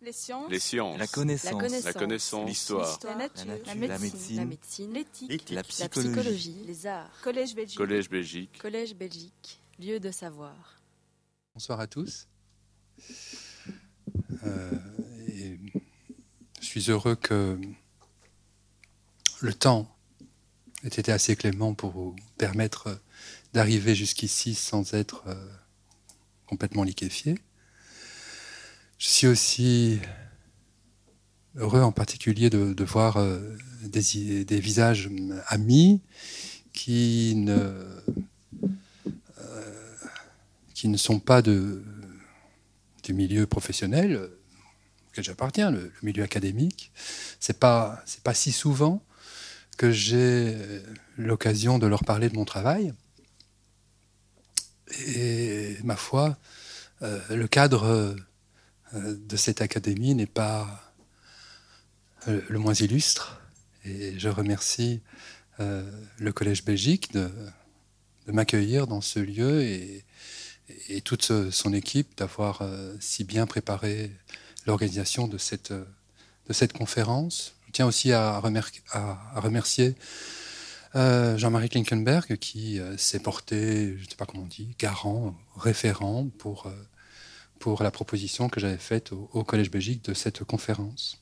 Les sciences. Les sciences. La connaissance. La connaissance. L'histoire. La nature. La La nature. médecine. La médecine. L'éthique. La La psychologie. les arts, Collège Belgique. Collège Belgique. Collège Belgique, lieu de savoir. Bonsoir à tous. Euh, et je suis heureux que le temps ait été assez clément pour vous permettre d'arriver jusqu'ici sans être euh, complètement liquéfié. Je suis aussi heureux en particulier de, voir euh, des, visages amis qui ne qui ne sont pas du milieu professionnel euh, auquel j'appartiens, le, milieu académique. Pas c'est pas si souvent que j'ai euh, l'occasion de leur parler de mon travail. Et ma foi, euh, le cadre euh, de cette académie n'est pas euh, le moins illustre. Et je remercie euh, le Collège Belgique de, m'accueillir dans ce lieu et, et toute son équipe d'avoir euh, si bien préparé l'organisation de cette, de cette conférence. Je tiens aussi à, remer- à- remercier Jean-Marie Klinkenberg qui s'est porté, je ne sais pas comment on dit, garant, référent pour, pour la proposition que j'avais faite au, Collège Belgique de cette conférence.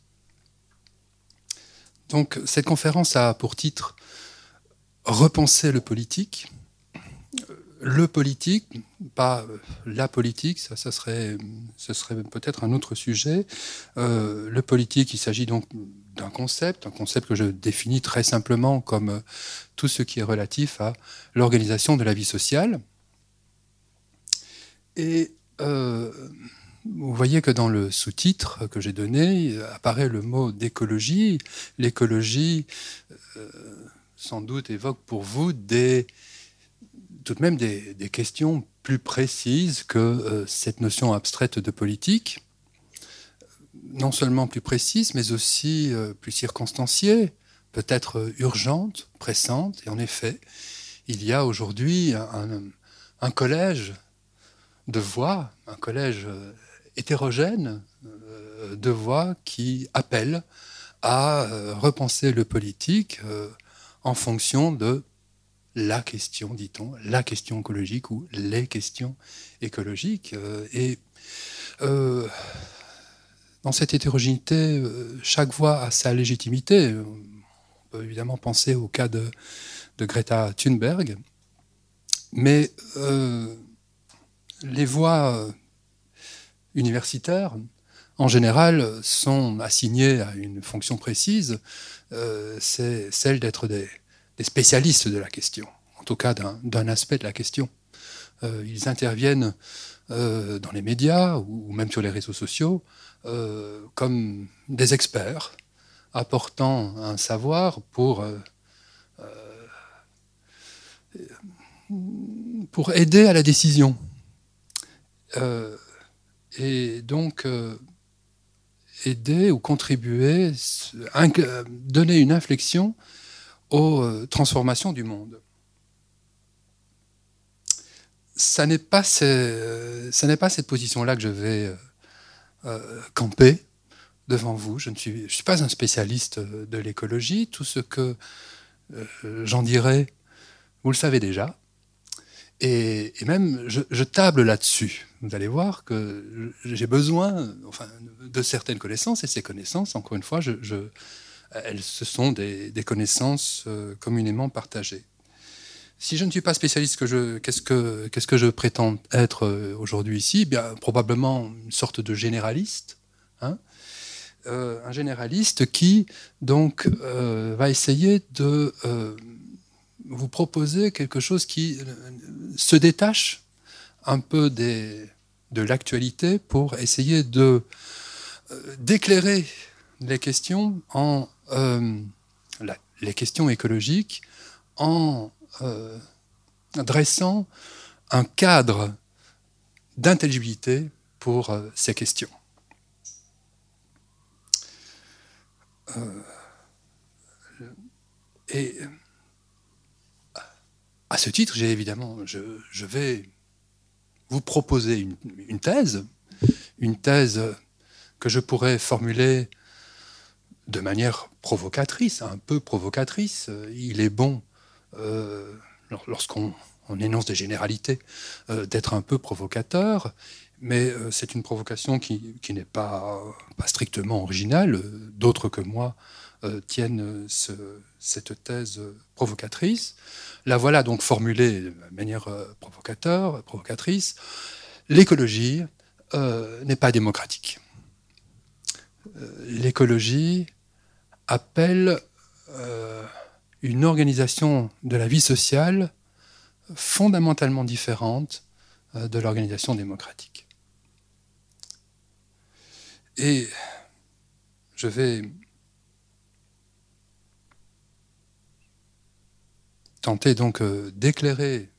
Donc cette conférence a pour titre Repenser le politique le politique, pas la politique, ça, serait, ce serait peut-être un autre sujet. Euh, le politique, il s'agit donc d'un concept, un concept que je définis très simplement comme tout ce qui est relatif à l'organisation de la vie sociale. Et euh, vous voyez que dans le sous-titre que j'ai donné euh, apparaît le mot d'écologie. L'écologie, euh, sans doute, évoque pour vous des tout de même des, questions plus précises que cette notion abstraite de politique, non seulement plus précises, mais aussi plus circonstanciées, peut-être urgentes, pressantes. Et en effet, il y a aujourd'hui un collège de voix, un collège euh, hétérogène euh, de voix qui appellent à euh, repenser le politique en fonction de la question, dit-on, la question écologique ou les questions écologiques. Et dans cette hétérogénéité, chaque voix a sa légitimité. On peut évidemment penser au cas de, Greta Thunberg, mais les voix euh, universitaires, en général, sont assignées à une fonction précise, euh, c'est celle d'être des, spécialistes de la question, en tout cas d'un aspect de la question. Euh, ils interviennent dans les médias ou, même sur les réseaux sociaux comme des experts, apportant un savoir pour aider à la décision. Euh, et donc, euh, aider ou contribuer, donner une inflexion aux euh, transformations du monde. Ça n'est pas, ce- ça n'est pas cette position-là que je vais camper devant vous. Je ne suis, je suis pas un spécialiste de l'écologie. Tout ce que j'en dirai, vous le savez déjà. Et, même, je, table là-dessus. Vous allez voir que j'ai besoin enfin, de certaines connaissances, et ces connaissances, encore une fois, elles, ce sont des, connaissances euh, communément partagées. Si je ne suis pas spécialiste, qu'est-ce que, qu'est-ce que je prétends être euh, aujourd'hui ici? Eh Bien, Probablement une sorte de généraliste. hein. Euh, un généraliste qui, donc, va essayer de vous proposer quelque chose qui se détache un peu de l'actualité pour essayer de euh, d'éclairer les questions en euh, les questions écologiques en euh, dressant un cadre d'intelligibilité pour ces questions. Et à ce titre, j'ai évidemment, je, vais vous proposer une, thèse, une thèse que je pourrais formuler de manière provocatrice, un peu provocatrice. Il est bon, euh, lorsqu'on énonce des généralités, euh, d'être un peu provocateur, mais euh, c'est une provocation qui, n'est pas, strictement originale. D'autres que moi tiennent cette thèse provocatrice. La voilà donc formulée de manière provocateur, provocatrice. L'écologie n'est pas démocratique. L'écologie appelle euh, une organisation de la vie sociale fondamentalement différente euh, de l'organisation démocratique. Et je vais tenter donc euh, d'éclairer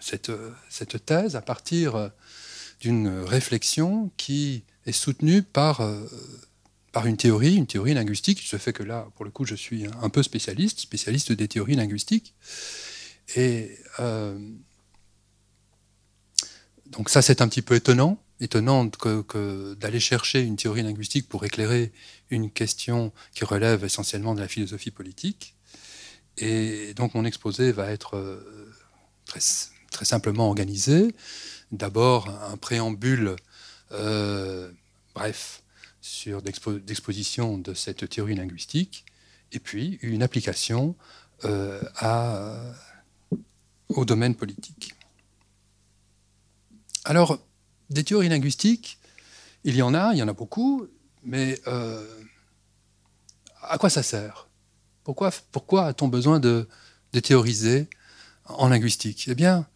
cette, cette, thèse à partir d'une réflexion qui est soutenue par par une théorie, une théorie linguistique. Il se fait que là, pour le coup, je suis un peu spécialiste, spécialiste des théories linguistiques. Et euh, donc ça, c'est un petit peu étonnant, étonnant que, d'aller chercher une théorie linguistique pour éclairer une question qui relève essentiellement de la philosophie politique. Et donc mon exposé va être euh, très, très simplement organisé. D'abord, un préambule, euh, bref, sur d'exposition de cette théorie linguistique, et puis une application euh, au domaine politique. Alors, des théories linguistiques, il y en a, il y en a beaucoup, mais à quoi ça sert? Pourquoi, pourquoi a-t-on besoin de, théoriser en linguistique? Eh bien,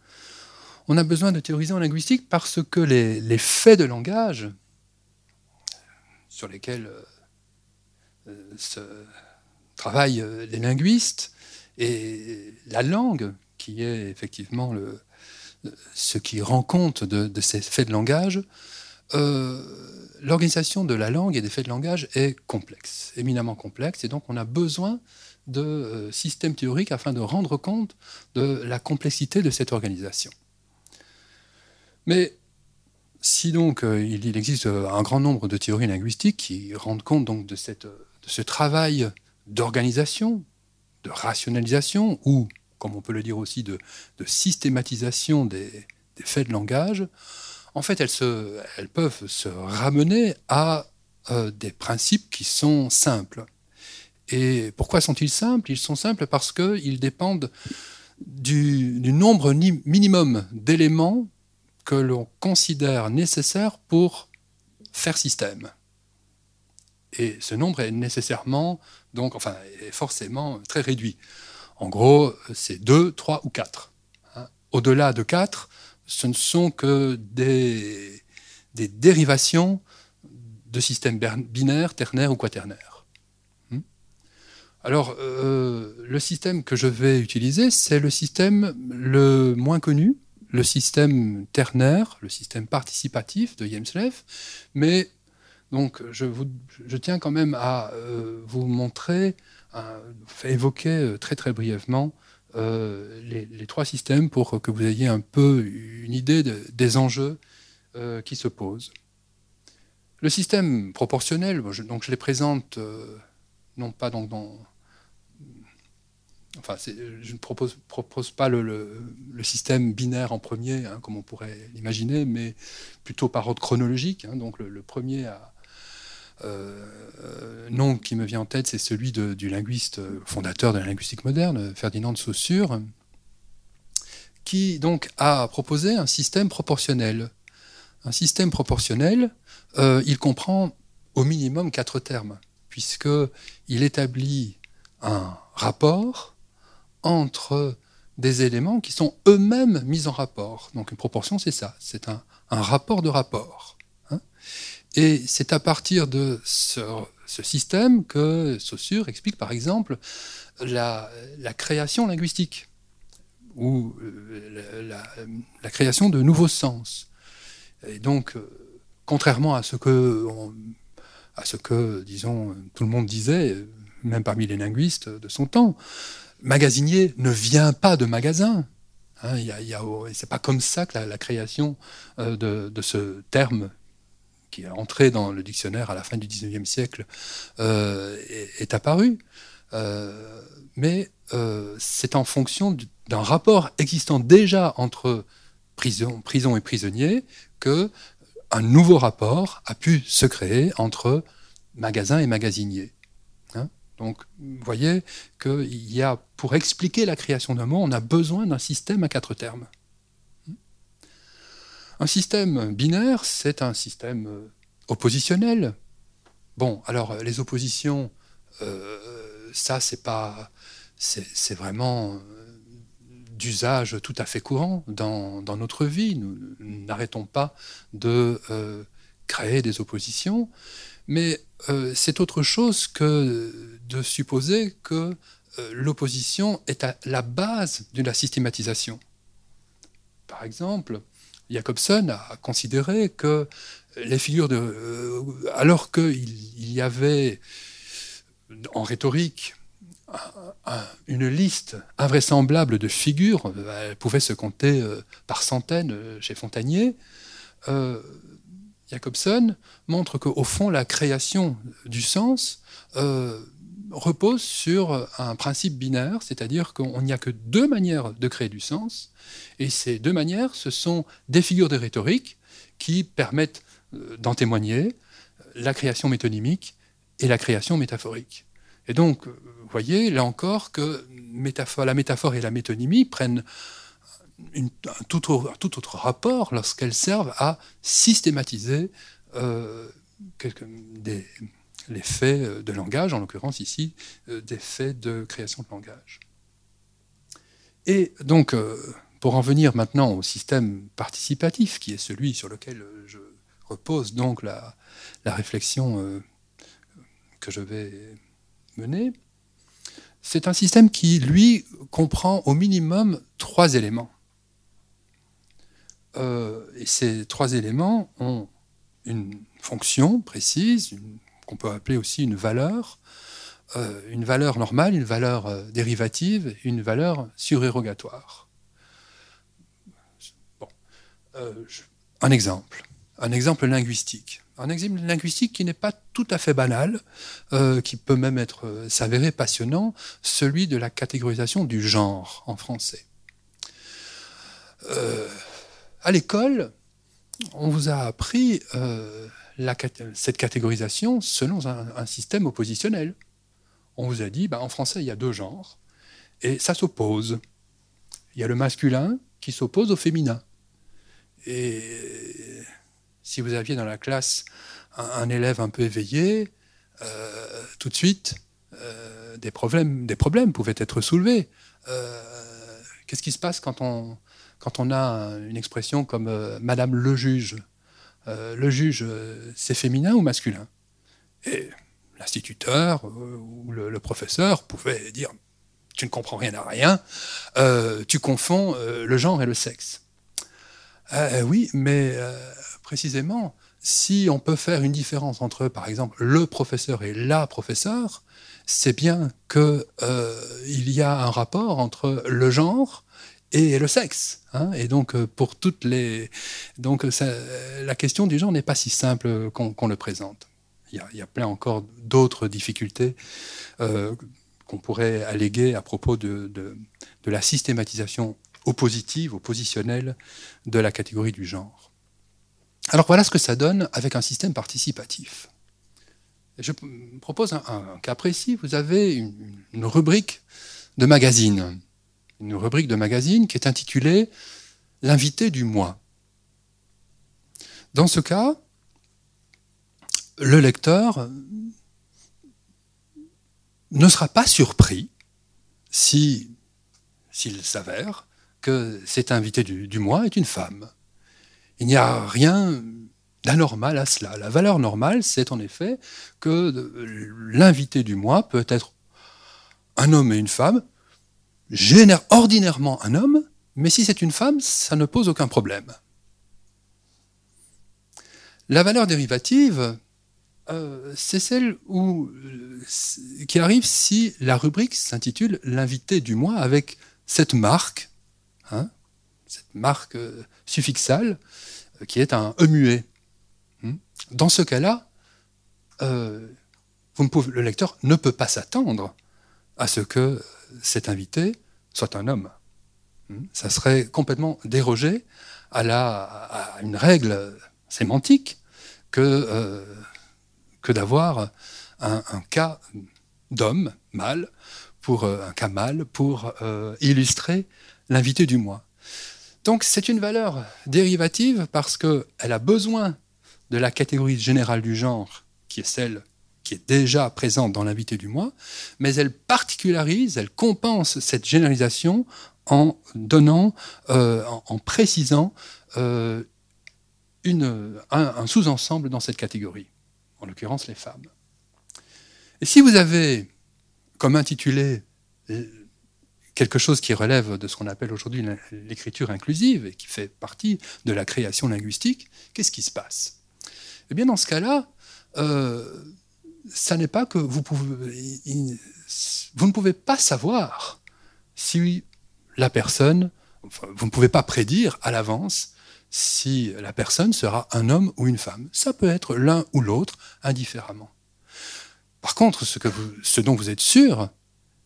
on a besoin de théoriser en linguistique parce que les, les faits de langage, sur lesquels euh, euh, se travaillent euh, les linguistes, et la langue, qui est effectivement le, ce qui rend compte de, ces faits de langage, l'organisation de la langue et des faits de langage est complexe, éminemment complexe, et donc on a besoin de systèmes théoriques afin de rendre compte de la complexité de cette organisation. Mais si donc euh, il existe euh, un grand nombre de théories linguistiques qui rendent compte donc de, cette, de ce travail d'organisation, de rationalisation, ou, comme on peut le dire aussi, de, systématisation des, faits de langage, en fait, elles, peuvent se ramener à euh, des principes qui sont simples. Et pourquoi sont-ils simples? Ils sont simples parce qu'ils dépendent du, nombre minimum d'éléments que l'on considère nécessaire pour faire système. Et ce nombre est nécessairement, donc, enfin, est forcément très réduit. En gros, c'est 2, 3 ou 4. Hein. Au-delà de 4, ce ne sont que des, dérivations de systèmes binaires, ternaires ou quaternaires. Hmm? Alors, euh, le système que je vais utiliser, c'est le système le moins connu, le système ternaire, le système participatif de Yemslev, mais donc je, je tiens quand même à euh, vous montrer, à évoquer euh, très très brièvement euh, les, trois systèmes pour que vous ayez un peu une idée des enjeux qui se posent. Le système proportionnel, donc je les présente non pas donc dans, enfin, je ne propose, propose pas le, système binaire en premier, hein, comme on pourrait l'imaginer, mais plutôt par ordre chronologique. Hein. donc le, premier euh, nom qui me vient en tête, c'est celui du linguiste fondateur de la linguistique moderne, Ferdinand de Saussure, qui donc a proposé un système proportionnel. Un système proportionnel, euh, il comprend au minimum quatre termes, puisqu'il établit un rapport entre des éléments qui sont eux-mêmes mis en rapport. Donc une proportion, c'est ça, c'est un, rapport de rapport. Hein. Et c'est à partir de ce, système que Saussure explique par exemple la, création linguistique ou euh, la, création de nouveaux sens. Et donc, euh, contrairement à ce que, disons, tout le monde disait, même parmi les linguistes de son temps, magasinier ne vient pas de magasin. Hein, c'est pas comme ça que la, création euh, de, ce terme qui est entré dans le dictionnaire à la fin du XIXe siècle, est, apparu. mais c'est en fonction d'un rapport existant déjà entre prison, prison et prisonnier que un nouveau rapport a pu se créer entre magasin et magasinier. Hein? Donc, vous voyez qu'il y a, pour expliquer la création d'un mot, on a besoin d'un système à quatre termes. Un système binaire, c'est un système euh, oppositionnel. Bon, alors les oppositions, euh, ça, c'est pas, c'est vraiment euh, d'usage tout à fait courant dans, notre vie. Nous n'arrêtons pas de créer des oppositions, mais c'est autre chose que de supposer que l'opposition est à la base de la systématisation. Par exemple, Jacobson a considéré que les figures de. Euh, alors qu'il y avait en rhétorique une liste invraisemblable de figures, elle pouvait se compter euh, par centaines euh, chez Fontanier, Jacobson montre qu'au fond, la création du sens repose sur un principe binaire, c'est-à-dire qu'il n'y a que deux manières de créer du sens, et ces deux manières, ce sont des figures de rhétorique qui permettent euh, d'en témoigner, la création métonymique et la création métaphorique. Et donc, euh, vous voyez, là encore, que la métaphore et la métonymie prennent un, tout autre, rapport lorsqu'elles servent à systématiser euh, les faits de langage, en l'occurrence ici, des faits de création de langage. Et donc, pour en venir maintenant au système participatif, qui est celui sur lequel euh, je repose donc la, réflexion euh, que je vais mener, c'est un système qui, lui, comprend au minimum trois éléments. Euh, et ces trois éléments ont une fonction précise, qu'on peut appeler aussi une valeur, une valeur normale, une valeur dérivative, une valeur surérogatoire. Euh, un exemple, un exemple linguistique. Un exemple linguistique qui n'est pas tout à fait banal, euh, qui peut même être euh, s'avérer passionnant, celui de la catégorisation du genre en français. à l'école, on vous a appris cette catégorisation selon un, système oppositionnel. On vous a dit, bah, en français, il y a deux genres, et ça s'oppose. Il y a le masculin qui s'oppose au féminin. Et si vous aviez dans la classe un, élève un peu éveillé, euh, tout de suite, euh, des, problèmes, pouvaient être soulevés. Euh, qu'est-ce qui se passe quand on a une expression comme Madame le juge? Le juge, c'est féminin ou masculin? Et l'instituteur ou le, professeur pouvait dire Tu ne comprends rien à rien, tu confonds le genre et le sexe. Euh, oui, mais euh, précisément, si on peut faire une différence entre, par exemple, le professeur et la professeure, c'est bien qu'il euh, y a un rapport entre le genre et le sexe. Hein. et donc, pour toutes les. Donc, la question du genre n'est pas si simple qu'on le présente. Il y, a, plein encore d'autres difficultés qu'on pourrait alléguer à propos de, de, la systématisation oppositive, oppositionnelle de la catégorie du genre. Alors voilà ce que ça donne avec un système participatif. Je propose un, cas précis. Vous avez une, rubrique de magazine, une rubrique de magazine qui est intitulée L'invité du mois. Dans ce cas, le lecteur ne sera pas surpris si s'il s'avère que cet invité du, mois est une femme. Il n'y a rien d'anormal à cela. La valeur normale, c'est en effet que l'invité du mois peut être un homme et une femme, génère ordinairement un homme, mais si c'est une femme, ça ne pose aucun problème. La valeur dérivative, euh, c'est celle où, qui arrive si la rubrique s'intitule L'invité du mois avec cette marque Hein, cette marque euh, suffixale euh, qui est un E muet. Hmm. Dans ce cas-là, euh, le lecteur ne peut pas s'attendre à ce que cet invité soit un homme. Hmm? Ça serait complètement dérogé à, la, à une règle sémantique que, euh, que d'avoir un, cas d'homme, mâle, pour euh, un cas mâle, pour euh, illustrer l'invité du mois. Donc c'est une valeur dérivative parce qu'elle a besoin de la catégorie générale du genre, qui est celle qui est déjà présente dans l'invité du mois, mais elle particularise, elle compense cette généralisation en donnant, euh, en, précisant euh, une, un, sous-ensemble dans cette catégorie, en l'occurrence les femmes. Et si vous avez comme intitulé euh, quelque chose qui relève de ce qu'on appelle aujourd'hui l'écriture inclusive et qui fait partie de la création linguistique, qu'est-ce qui se passe? Eh bien, dans ce cas-là, n'est pas que vous ne pouvez pas savoir si la personne, vous ne pouvez pas prédire à l'avance si la personne sera un homme ou une femme. Ça peut être l'un ou l'autre indifféremment. Par contre, ce dont vous êtes sûr,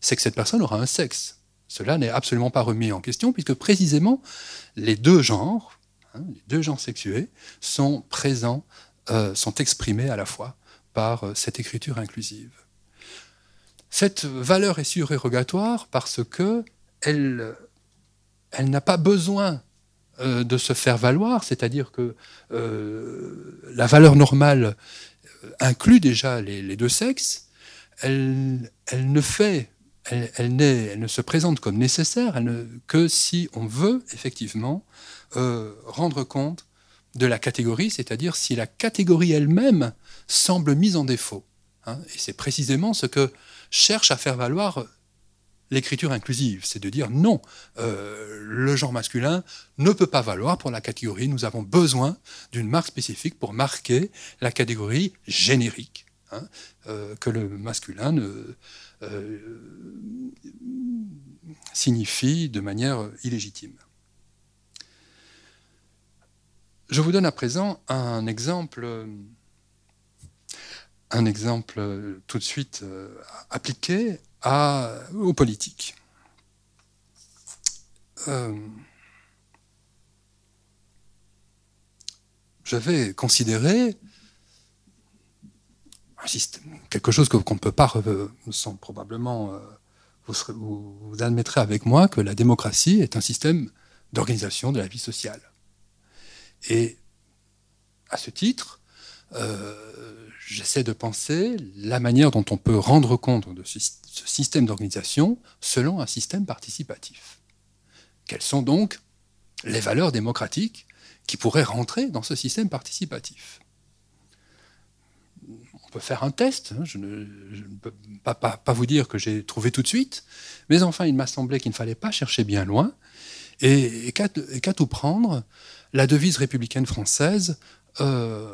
c'est que cette personne aura un sexe. Cela n'est absolument pas remis en question, puisque précisément les deux genres, hein, les deux genres sexués, sont présents, euh, sont exprimés à la fois par euh, cette écriture inclusive. Cette valeur est surérogatoire parce que elle, n'a pas besoin euh, de se faire valoir, c'est-à-dire que euh, la valeur normale inclut déjà les, deux sexes, elle, ne se présente comme nécessaire que si on veut effectivement rendre compte de la catégorie, c'est-à-dire si la catégorie elle-même semble mise en défaut. Hein. et c'est précisément ce que cherche à faire valoir l'écriture inclusive, c'est de dire non, euh, le genre masculin ne peut pas valoir pour la catégorie, nous avons besoin d'une marque spécifique pour marquer la catégorie générique, hein, euh, que le masculin euh, signifie de manière illégitime. Je vous donne à présent un exemple un exemple euh, tout de suite euh, appliqué aux politiques. Euh, J'avais considéré quelque chose qu'on ne peut pas, sans probablement, vous, vous, admettrez avec moi que la démocratie est un système d'organisation de la vie sociale. Et à ce titre, j'essaie de penser la manière dont on peut rendre compte de ce système d'organisation selon un système participatif. Quelles sont donc les valeurs démocratiques qui pourraient rentrer dans ce système participatif? On peut faire un test, hein, je, ne, peux pas, vous dire que j'ai trouvé tout de suite, mais enfin il m'a semblé qu'il ne fallait pas chercher bien loin, et, qu'à tout prendre, la devise républicaine française euh,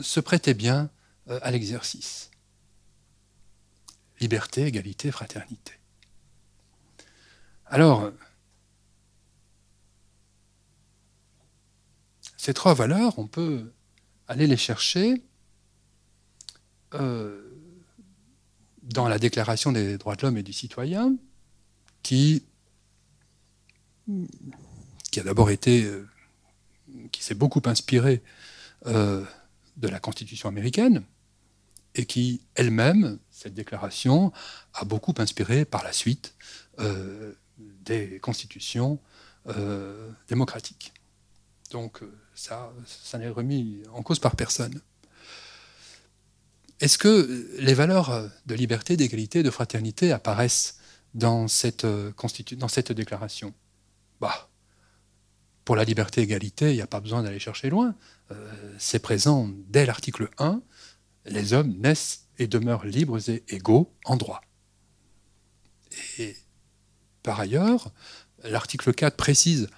se prêtait bien euh, à l'exercice. Liberté, égalité, fraternité. Alors, ces trois valeurs, on peut aller les chercher euh, dans la Déclaration des droits de l'homme et du citoyen, qui, a d'abord été, euh, qui s'est beaucoup inspiré de la Constitution américaine et qui, elle-même, cette déclaration, a beaucoup inspiré par la suite euh, des constitutions euh, démocratiques. Donc euh, ça, ça n'est remis en cause par personne. Est-ce que les valeurs de liberté, d'égalité, de fraternité apparaissent dans cette, dans cette déclaration? Bah, Pour la liberté, égalité, il n'y a pas besoin d'aller chercher loin. Euh, c'est présent dès l'article 1, les hommes naissent et demeurent libres et égaux en droit. Et par ailleurs, l'article 4 précise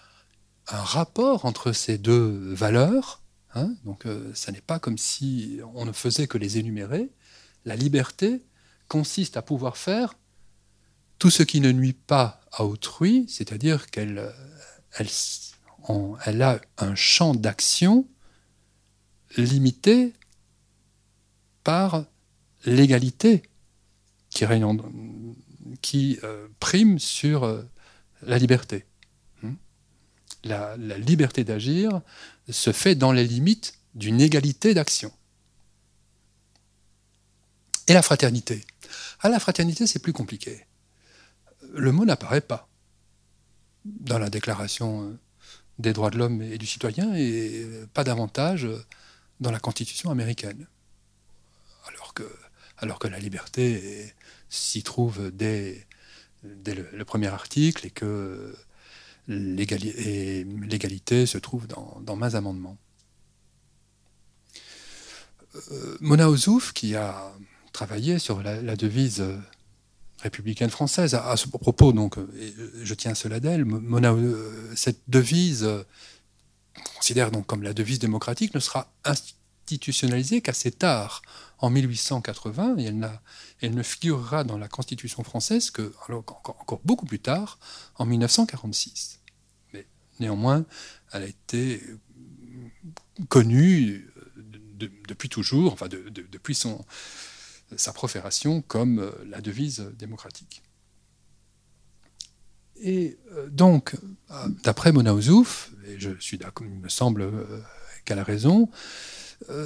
un rapport entre ces deux valeurs. Hein. donc, euh, n'est pas comme si on ne faisait que les énumérer. La liberté consiste à pouvoir faire tout ce qui ne nuit pas à autrui, c'est-à-dire qu'elle elle, elle, a un champ d'action limitée par l'égalité qui, qui euh, prime sur euh, la liberté. Hmm? La, la liberté d'agir se fait dans les limites d'une égalité d'action. Et la fraternité. À ah, la fraternité, c'est plus compliqué. Le mot n'apparaît pas dans la déclaration euh, des droits de l'homme et du citoyen et pas davantage dans la Constitution américaine. Alors que, alors que la liberté s'y trouve dès, le, premier article et que l'égalité se trouve dans, dans mains amendements. Euh, Mona Ozouf, qui a travaillé sur la, devise républicaine française, à, ce propos, donc, je tiens cela d'elle, euh, cette devise, on considère donc comme la devise démocratique, ne sera institutionnalisée qu'assez tard, en 1880, et elle, elle, ne figurera dans la Constitution française que encore, beaucoup plus tard, en 1946. Mais néanmoins, elle a été connue depuis toujours, enfin depuis son, sa profération comme euh, la devise démocratique. Et euh, donc, euh, d'après Mona Ozouf, et je suis d'accord, il me semble qu'elle a raison,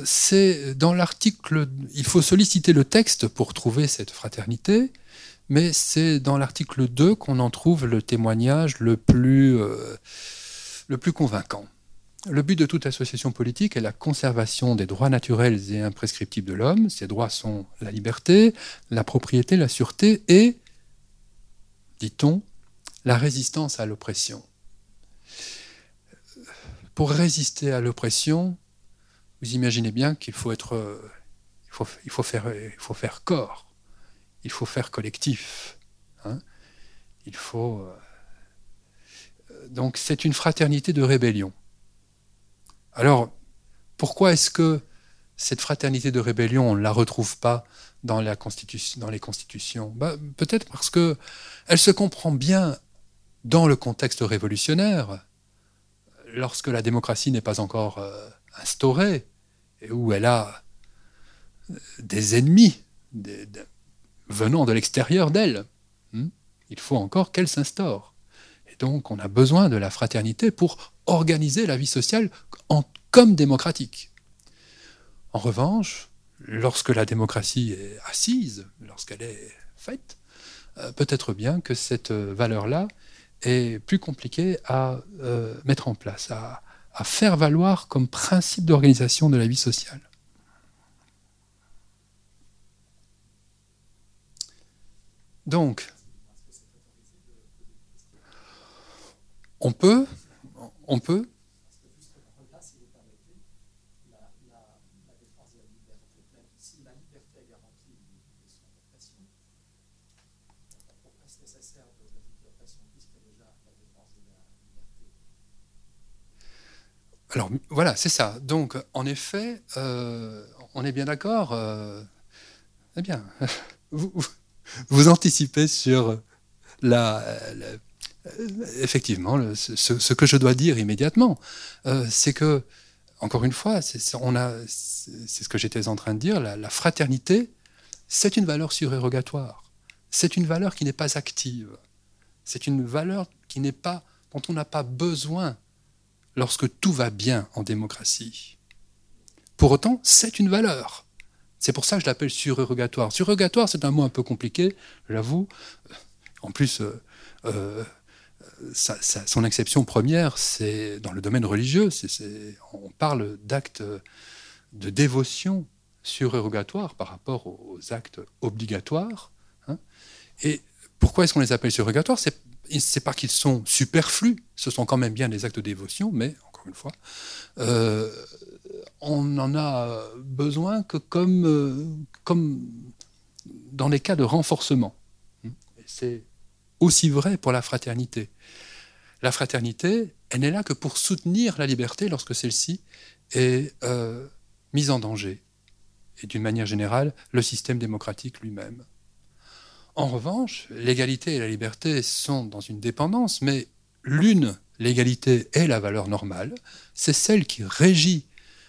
c'est dans l'article, il faut solliciter le texte pour trouver cette fraternité, mais c'est dans l'article 2 qu'on en trouve le témoignage le plus convaincant. Le but de toute association politique est la conservation des droits naturels et imprescriptibles de l'homme. Ces droits sont la liberté, la propriété, la sûreté et, dit-on, la résistance à l'oppression. Pour résister à l'oppression, vous imaginez bien qu'il faut être, faire corps, il faut faire collectif. Hein. il faut. Euh, donc c'est une fraternité de rébellion. Alors, pourquoi est-ce que cette fraternité de rébellion, on ne la retrouve pas dans, les constitutions? Bah, Peut-être parce qu'elle se comprend bien dans le contexte révolutionnaire, lorsque la démocratie n'est pas encore euh, instaurée, et où elle a euh, des ennemis venant de l'extérieur d'elle. Hmm, il faut encore qu'elle s'instaure. Et donc on a besoin de la fraternité pour organiser la vie sociale comme démocratique. En revanche, lorsque la démocratie est assise, lorsqu'elle est faite, euh, peut-être bien que cette valeur-là est plus compliquée à euh, mettre en place, à faire valoir comme principe d'organisation de la vie sociale. Donc, on peut, on peut Alors voilà, c'est ça. Donc en effet, euh, on est bien d'accord. Euh, eh bien, vous, anticipez sur la, effectivement ce, que je dois dire immédiatement, euh, c'est que encore une fois, c'est ce que j'étais en train de dire, la, fraternité, c'est une valeur surérogatoire. C'est une valeur qui n'est pas active. C'est une valeur qui n'est pas dont on n'a pas besoin lorsque tout va bien en démocratie. Pour autant, c'est une valeur. C'est pour ça que je l'appelle surrogatoire. Surrogatoire, c'est un mot un peu compliqué, j'avoue. En plus, euh, euh, son exception première, c'est dans le domaine religieux. on parle d'actes de dévotion surrogatoire par rapport aux actes obligatoires. Hein. Et pourquoi est-ce qu'on les appelle surrogatoires C'est c'est pas qu'ils sont superflus, ce sont quand même bien des actes de dévotion, mais encore une fois, euh, on n'en a besoin que comme, euh, comme dans les cas de renforcement. C'est aussi vrai pour la fraternité. La fraternité, elle n'est là que pour soutenir la liberté lorsque celle-ci est euh, mise en danger. Et d'une manière générale, le système démocratique lui-même. En revanche, l'égalité et la liberté sont dans une dépendance, mais l'une, l'égalité, est la valeur normale, c'est celle qui régit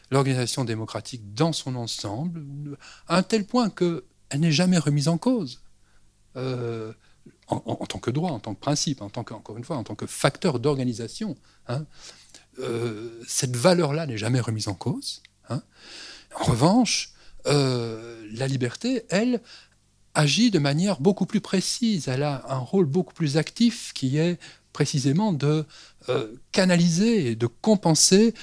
l'organisation démocratique dans son ensemble, à un tel point qu'elle n'est jamais remise en cause. Euh, en, tant que droit, en tant que principe, en tant que, encore une fois, en tant que facteur d'organisation. Hein. Euh, cette valeur-là n'est jamais remise en cause. Hein. En revanche, euh, la liberté, elle, agit de manière beaucoup plus précise. Elle a un rôle beaucoup plus actif qui est précisément de canaliser et de compenser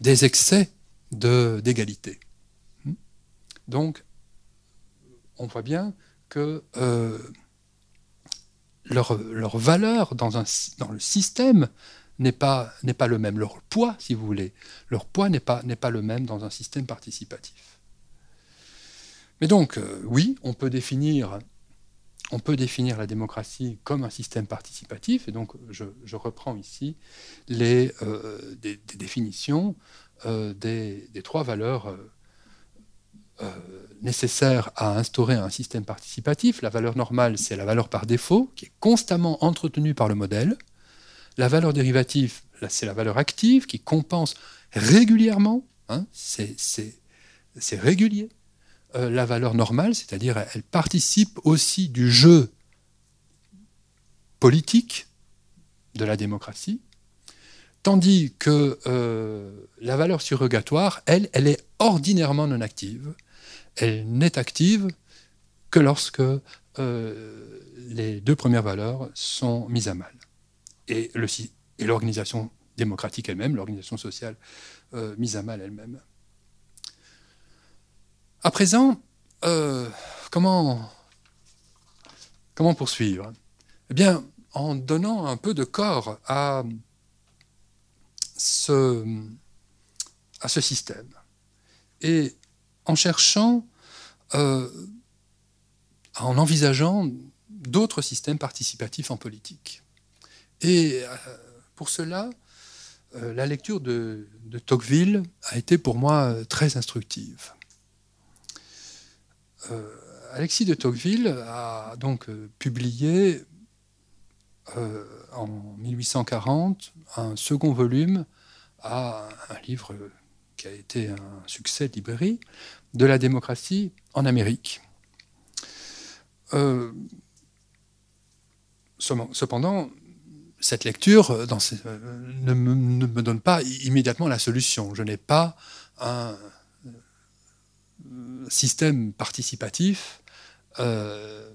des excès d'égalité. Donc, on voit bien que euh, leur, leur, valeur dans, un, dans, le système n'est pas, pas le même. Leur poids, si vous voulez, leur poids n'est pas, pas le même dans un système participatif. Mais donc, euh, oui, on peut définir on peut définir la démocratie comme un système participatif, et donc je, reprends ici les, euh, des, définitions euh, des, trois valeurs euh, nécessaires à instaurer un système participatif. La valeur normale, c'est la valeur par défaut, qui est constamment entretenue par le modèle. La valeur dérivative, c'est la valeur active, qui compense régulièrement, hein, c'est régulier, euh, la valeur normale, c'est-à-dire elle participe aussi du jeu politique de la démocratie, tandis que euh, la valeur surrogatoire, elle, elle est ordinairement non active. Elle n'est active que lorsque euh, les deux premières valeurs sont mises à mal. Et l'organisation démocratique elle-même, l'organisation sociale mise à mal elle-même. À présent, euh, comment, comment poursuivre? Eh bien, en donnant un peu de corps à ce, à ce système et en cherchant, euh, en envisageant d'autres systèmes participatifs en politique. Et euh, pour cela, la lecture de, Tocqueville a été pour moi très instructive. Euh, Alexis de Tocqueville a donc euh, publié euh, en 1840 un second volume à un livre qui a été un succès de librairie, de la démocratie en Amérique. cependant, cette lecture ne, me, donne pas immédiatement la solution. Je n'ai pas un, système participatif euh,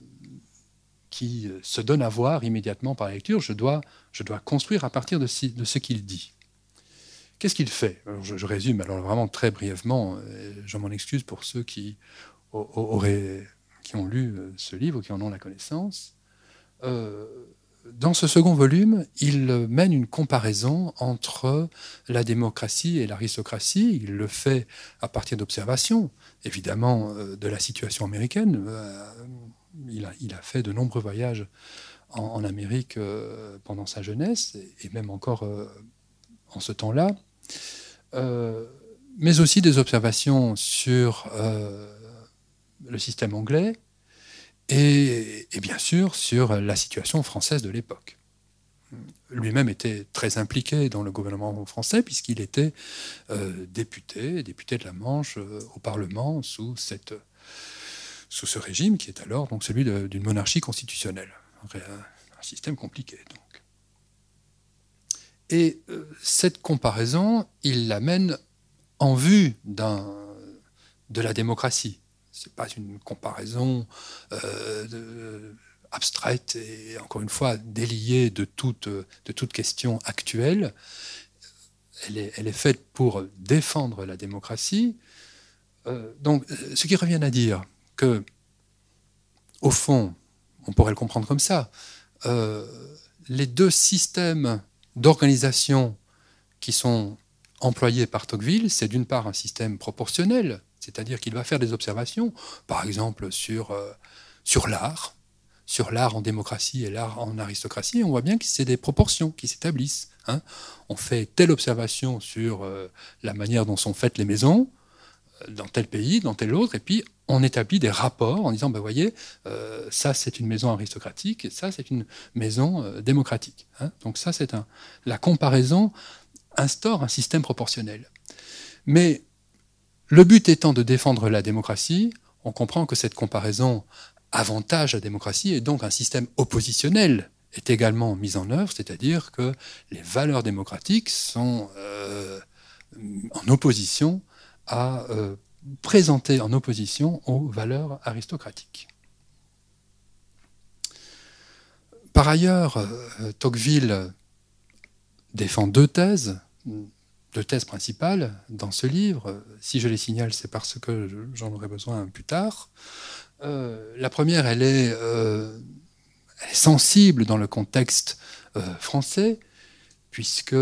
qui se donne à voir immédiatement par la lecture. Je dois, construire à partir de ce qu'il dit. Qu'est-ce qu'il fait? Je, résume alors vraiment très brièvement. Je m'en excuse pour ceux qui, auraient, qui ont lu euh, ce livre, qui en ont la connaissance. Euh, dans ce second volume, il mène une comparaison entre la démocratie et l'aristocratie. Il le fait à partir d'observations, évidemment, euh, de la situation américaine. Euh, il a, fait de nombreux voyages en, Amérique euh, pendant sa jeunesse, et même encore en ce temps-là. Mais aussi des observations sur le système anglais, et, bien sûr sur la situation française de l'époque. Lui-même était très impliqué dans le gouvernement français puisqu'il était euh, député, député de la Manche euh, au Parlement sous, ce régime qui est alors donc celui d'une monarchie constitutionnelle, un, système compliqué. Et euh, cette comparaison, il l'amène en vue de la démocratie, ce n'est pas une comparaison euh, abstraite et encore une fois déliée de toute, de toute question actuelle. Elle est, faite pour défendre la démocratie. Euh, donc, ce qui revient à dire que, au fond, on pourrait le comprendre comme ça, les deux systèmes d'organisation qui sont employés par Tocqueville, c'est d'une part un système proportionnel, c'est-à-dire qu'il va faire des observations, par exemple sur, euh, sur l'art, sur l'art en démocratie et l'art en aristocratie. On voit bien que c'est des proportions qui s'établissent. Hein. On fait telle observation sur euh, la manière dont sont faites les maisons dans tel pays, dans tel autre, et puis on établit des rapports en disant, ben voyez, ça c'est une maison aristocratique et ça c'est une maison démocratique. Hein. Donc ça c'est un... La comparaison instaure un système proportionnel. Mais Le but étant de défendre la démocratie, on comprend que cette comparaison avantage la démocratie et donc un système oppositionnel est également mis en œuvre, c'est-à-dire que les valeurs démocratiques sont euh, en opposition à euh, présenter en opposition aux valeurs aristocratiques. Par ailleurs, euh, Tocqueville défend deux thèses, deux thèses principales dans ce livre. Si je les signale, c'est parce que j'en aurai besoin plus tard. Euh, la première, elle est, elle est, sensible dans le contexte français, puisque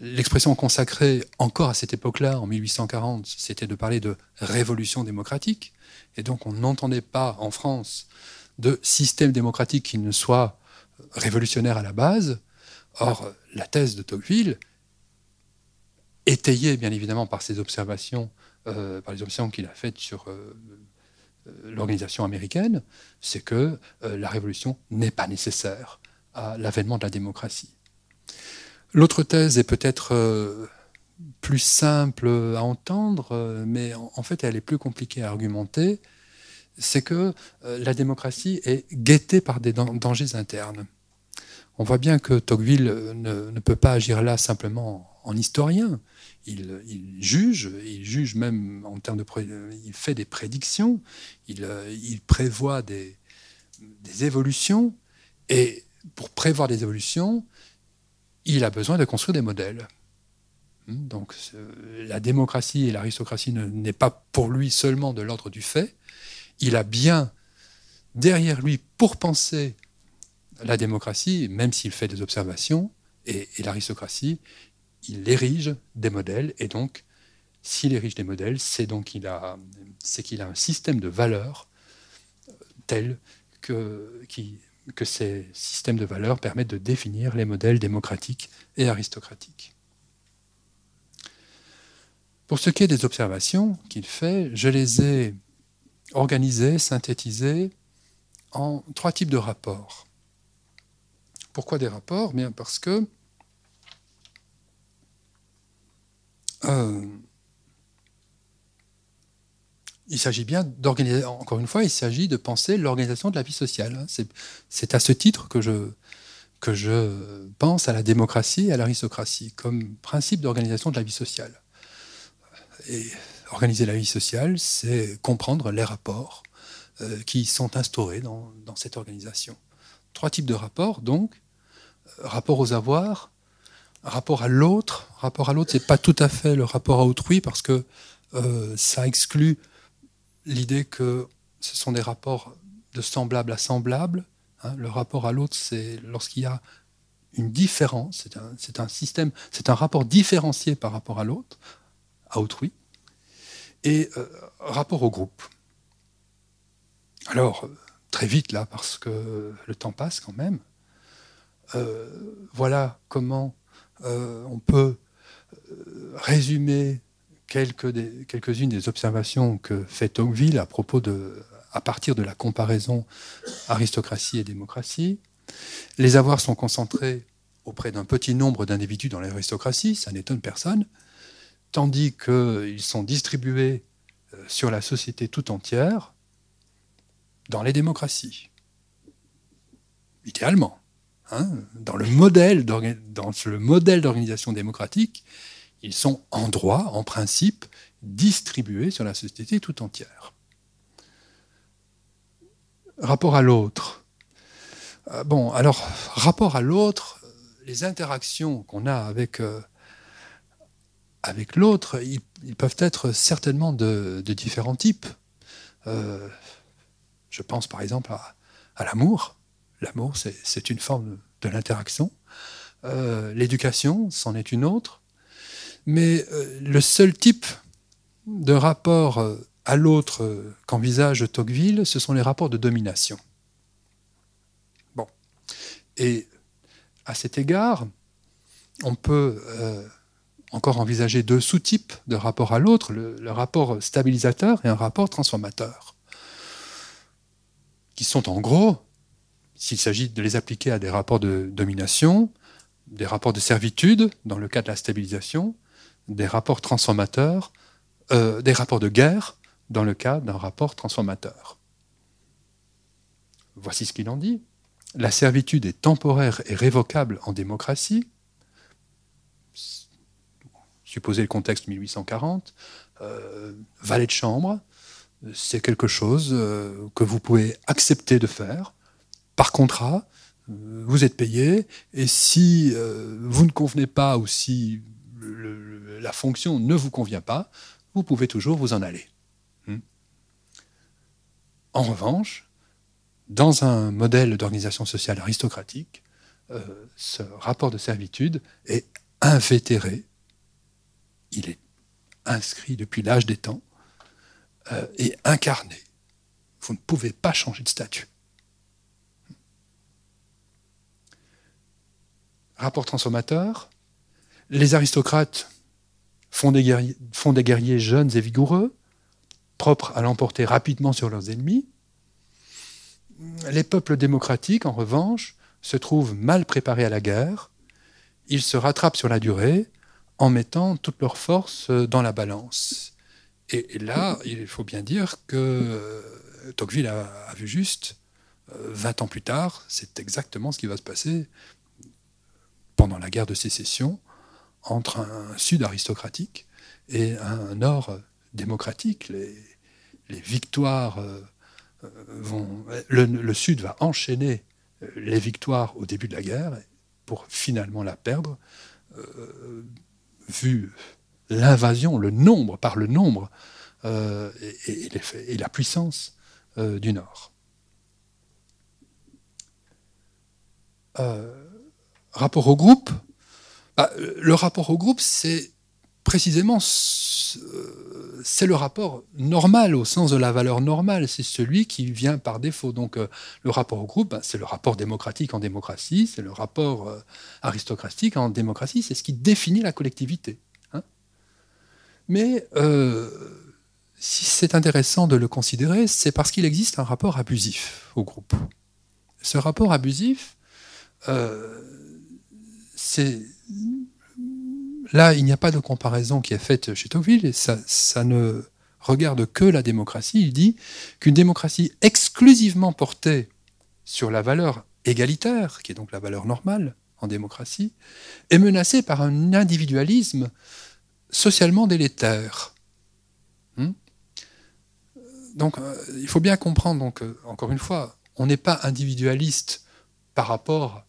l'expression consacrée encore à cette époque-là, en 1840, c'était de parler de révolution démocratique. Et donc on n'entendait pas en France de système démocratique qui ne soit révolutionnaire à la base. Or, la thèse de Tocqueville, étayée bien évidemment par ses observations, euh, par les observations qu'il a faites sur euh, euh, l'organisation américaine, c'est que la révolution n'est pas nécessaire à l'avènement de la démocratie. L'autre thèse est peut-être plus simple à entendre, mais en fait elle est plus compliquée à argumenter c'est que euh, la démocratie est guettée par des dangers internes. On voit bien que Tocqueville euh, ne, peut pas agir là simplement en historien. Il, juge, il juge même en termes de, il fait des prédictions, il, euh, prévoit des, évolutions, et pour prévoir des évolutions, il a besoin de construire des modèles. Hmm, donc la démocratie et l'aristocratie n'est pas pour lui seulement de l'ordre du fait, il a bien derrière lui pour penser la démocratie, même s'il fait des observations, et, l'aristocratie, il érige des modèles, et donc, s'il érige des modèles, c'est donc qu'il a, c'est a un système de valeurs euh, tel que, que ces systèmes de valeurs permettent de définir les modèles démocratiques et aristocratiques. Pour ce qui est des observations qu'il fait, je les ai organisé, synthétisé en trois types de rapports. Pourquoi des rapports? Bien parce que euh, il s'agit bien d'organiser, encore une fois, il s'agit de penser l'organisation de la vie sociale. C'est à ce titre que je, que je pense à la démocratie et à l'aristocratie comme principe d'organisation de la vie sociale. Et organiser la vie sociale, c'est comprendre les rapports euh, qui sont instaurés dans, cette organisation. Trois types de rapports, donc. Euh, rapport aux avoirs, rapport à l'autre. Rapport à l'autre, c'est pas tout à fait le rapport à autrui parce que euh, ça exclut l'idée que ce sont des rapports de semblable à semblable. Hein. Le rapport à l'autre, c'est lorsqu'il y a une différence, c'est un, système, c'est un rapport différencié par rapport à l'autre, à autrui. Et euh, rapport au groupe. Alors, très vite là, parce que le temps passe quand même, euh, voilà comment euh, on peut résumer quelques-unes quelques des observations que fait Tocqueville à propos de, à partir de la comparaison aristocratie et démocratie. Les avoirs sont concentrés auprès d'un petit nombre d'individus dans l'aristocratie, ça n'étonne personne tandis qu'ils sont distribués euh, sur la société tout entière dans les démocraties. Idéalement. Hein, dans le modèle d'organisation démocratique, ils sont en droit, en principe, distribués sur la société tout entière. Rapport à l'autre. Euh, bon, alors, rapport à l'autre, les interactions qu'on a avec euh, avec l'autre, ils, peuvent être certainement de, différents types. Euh, je pense par exemple à, l'amour. L'amour, c'est une forme de, l'interaction. L'éducation, c'en est une autre. Mais euh, le seul type de rapport à l'autre qu'envisage Tocqueville, ce sont les rapports de domination. Bon. Et à cet égard, on peut encore envisager deux sous-types de rapport à l'autre, le, rapport stabilisateur et un rapport transformateur, qui sont en gros, s'il s'agit de les appliquer à des rapports de domination, des rapports de servitude, dans le cas de la stabilisation, des rapports transformateurs, euh, des rapports de guerre dans le cas d'un rapport transformateur. Voici ce qu'il en dit. La servitude est temporaire et révocable en démocratie. Supposez le contexte 1840. Euh, valet de chambre, c'est quelque chose euh, que vous pouvez accepter de faire par contrat. Vous êtes payé et si vous ne convenez pas ou si la fonction ne vous convient pas, vous pouvez toujours vous en aller. Hmm. En revanche, dans un modèle d'organisation sociale aristocratique, euh, ce rapport de servitude est invétéré, il est inscrit depuis l'âge des temps euh, et incarné. Vous ne pouvez pas changer de statut. Rapport transformateur, les aristocrates font des, guerriers, jeunes et vigoureux, propres à l'emporter rapidement sur leurs ennemis. Les peuples démocratiques, en revanche, se trouvent mal préparés à la guerre. Ils se rattrapent sur la durée en mettant toutes leurs forces dans la balance. Et, là, il faut bien dire que euh, Tocqueville a, vu juste. 20 euh, ans plus tard, c'est exactement ce qui va se passer pendant la guerre de sécession entre un sud aristocratique et un nord démocratique. Les, victoires euh, vont. Le, sud va enchaîner les victoires au début de la guerre pour finalement la perdre, euh, vu l'invasion, le nombre, par le nombre euh, et, la puissance du Nord. rapport au groupe, bah, le rapport au groupe, c'est précisément c'est le rapport normal au sens de la valeur normale, c'est celui qui vient par défaut. Donc euh, le rapport au groupe, bah, c'est le rapport démocratique en démocratie, c'est le rapport euh, aristocratique en démocratie, c'est ce qui définit la collectivité. Hein. Mais euh, si c'est intéressant de le considérer, c'est parce qu'il existe un rapport abusif au groupe. Ce rapport abusif, c'est là, il n'y a pas de comparaison qui est faite chez Tocqueville, et ça, ne regarde que la démocratie. Il dit qu'une démocratie exclusivement portée sur la valeur égalitaire, qui est donc la valeur normale en démocratie, est menacée par un individualisme socialement délétère. Hmm? Donc, euh, il faut bien comprendre, donc, euh, encore une fois, on n'est pas individualiste par rapport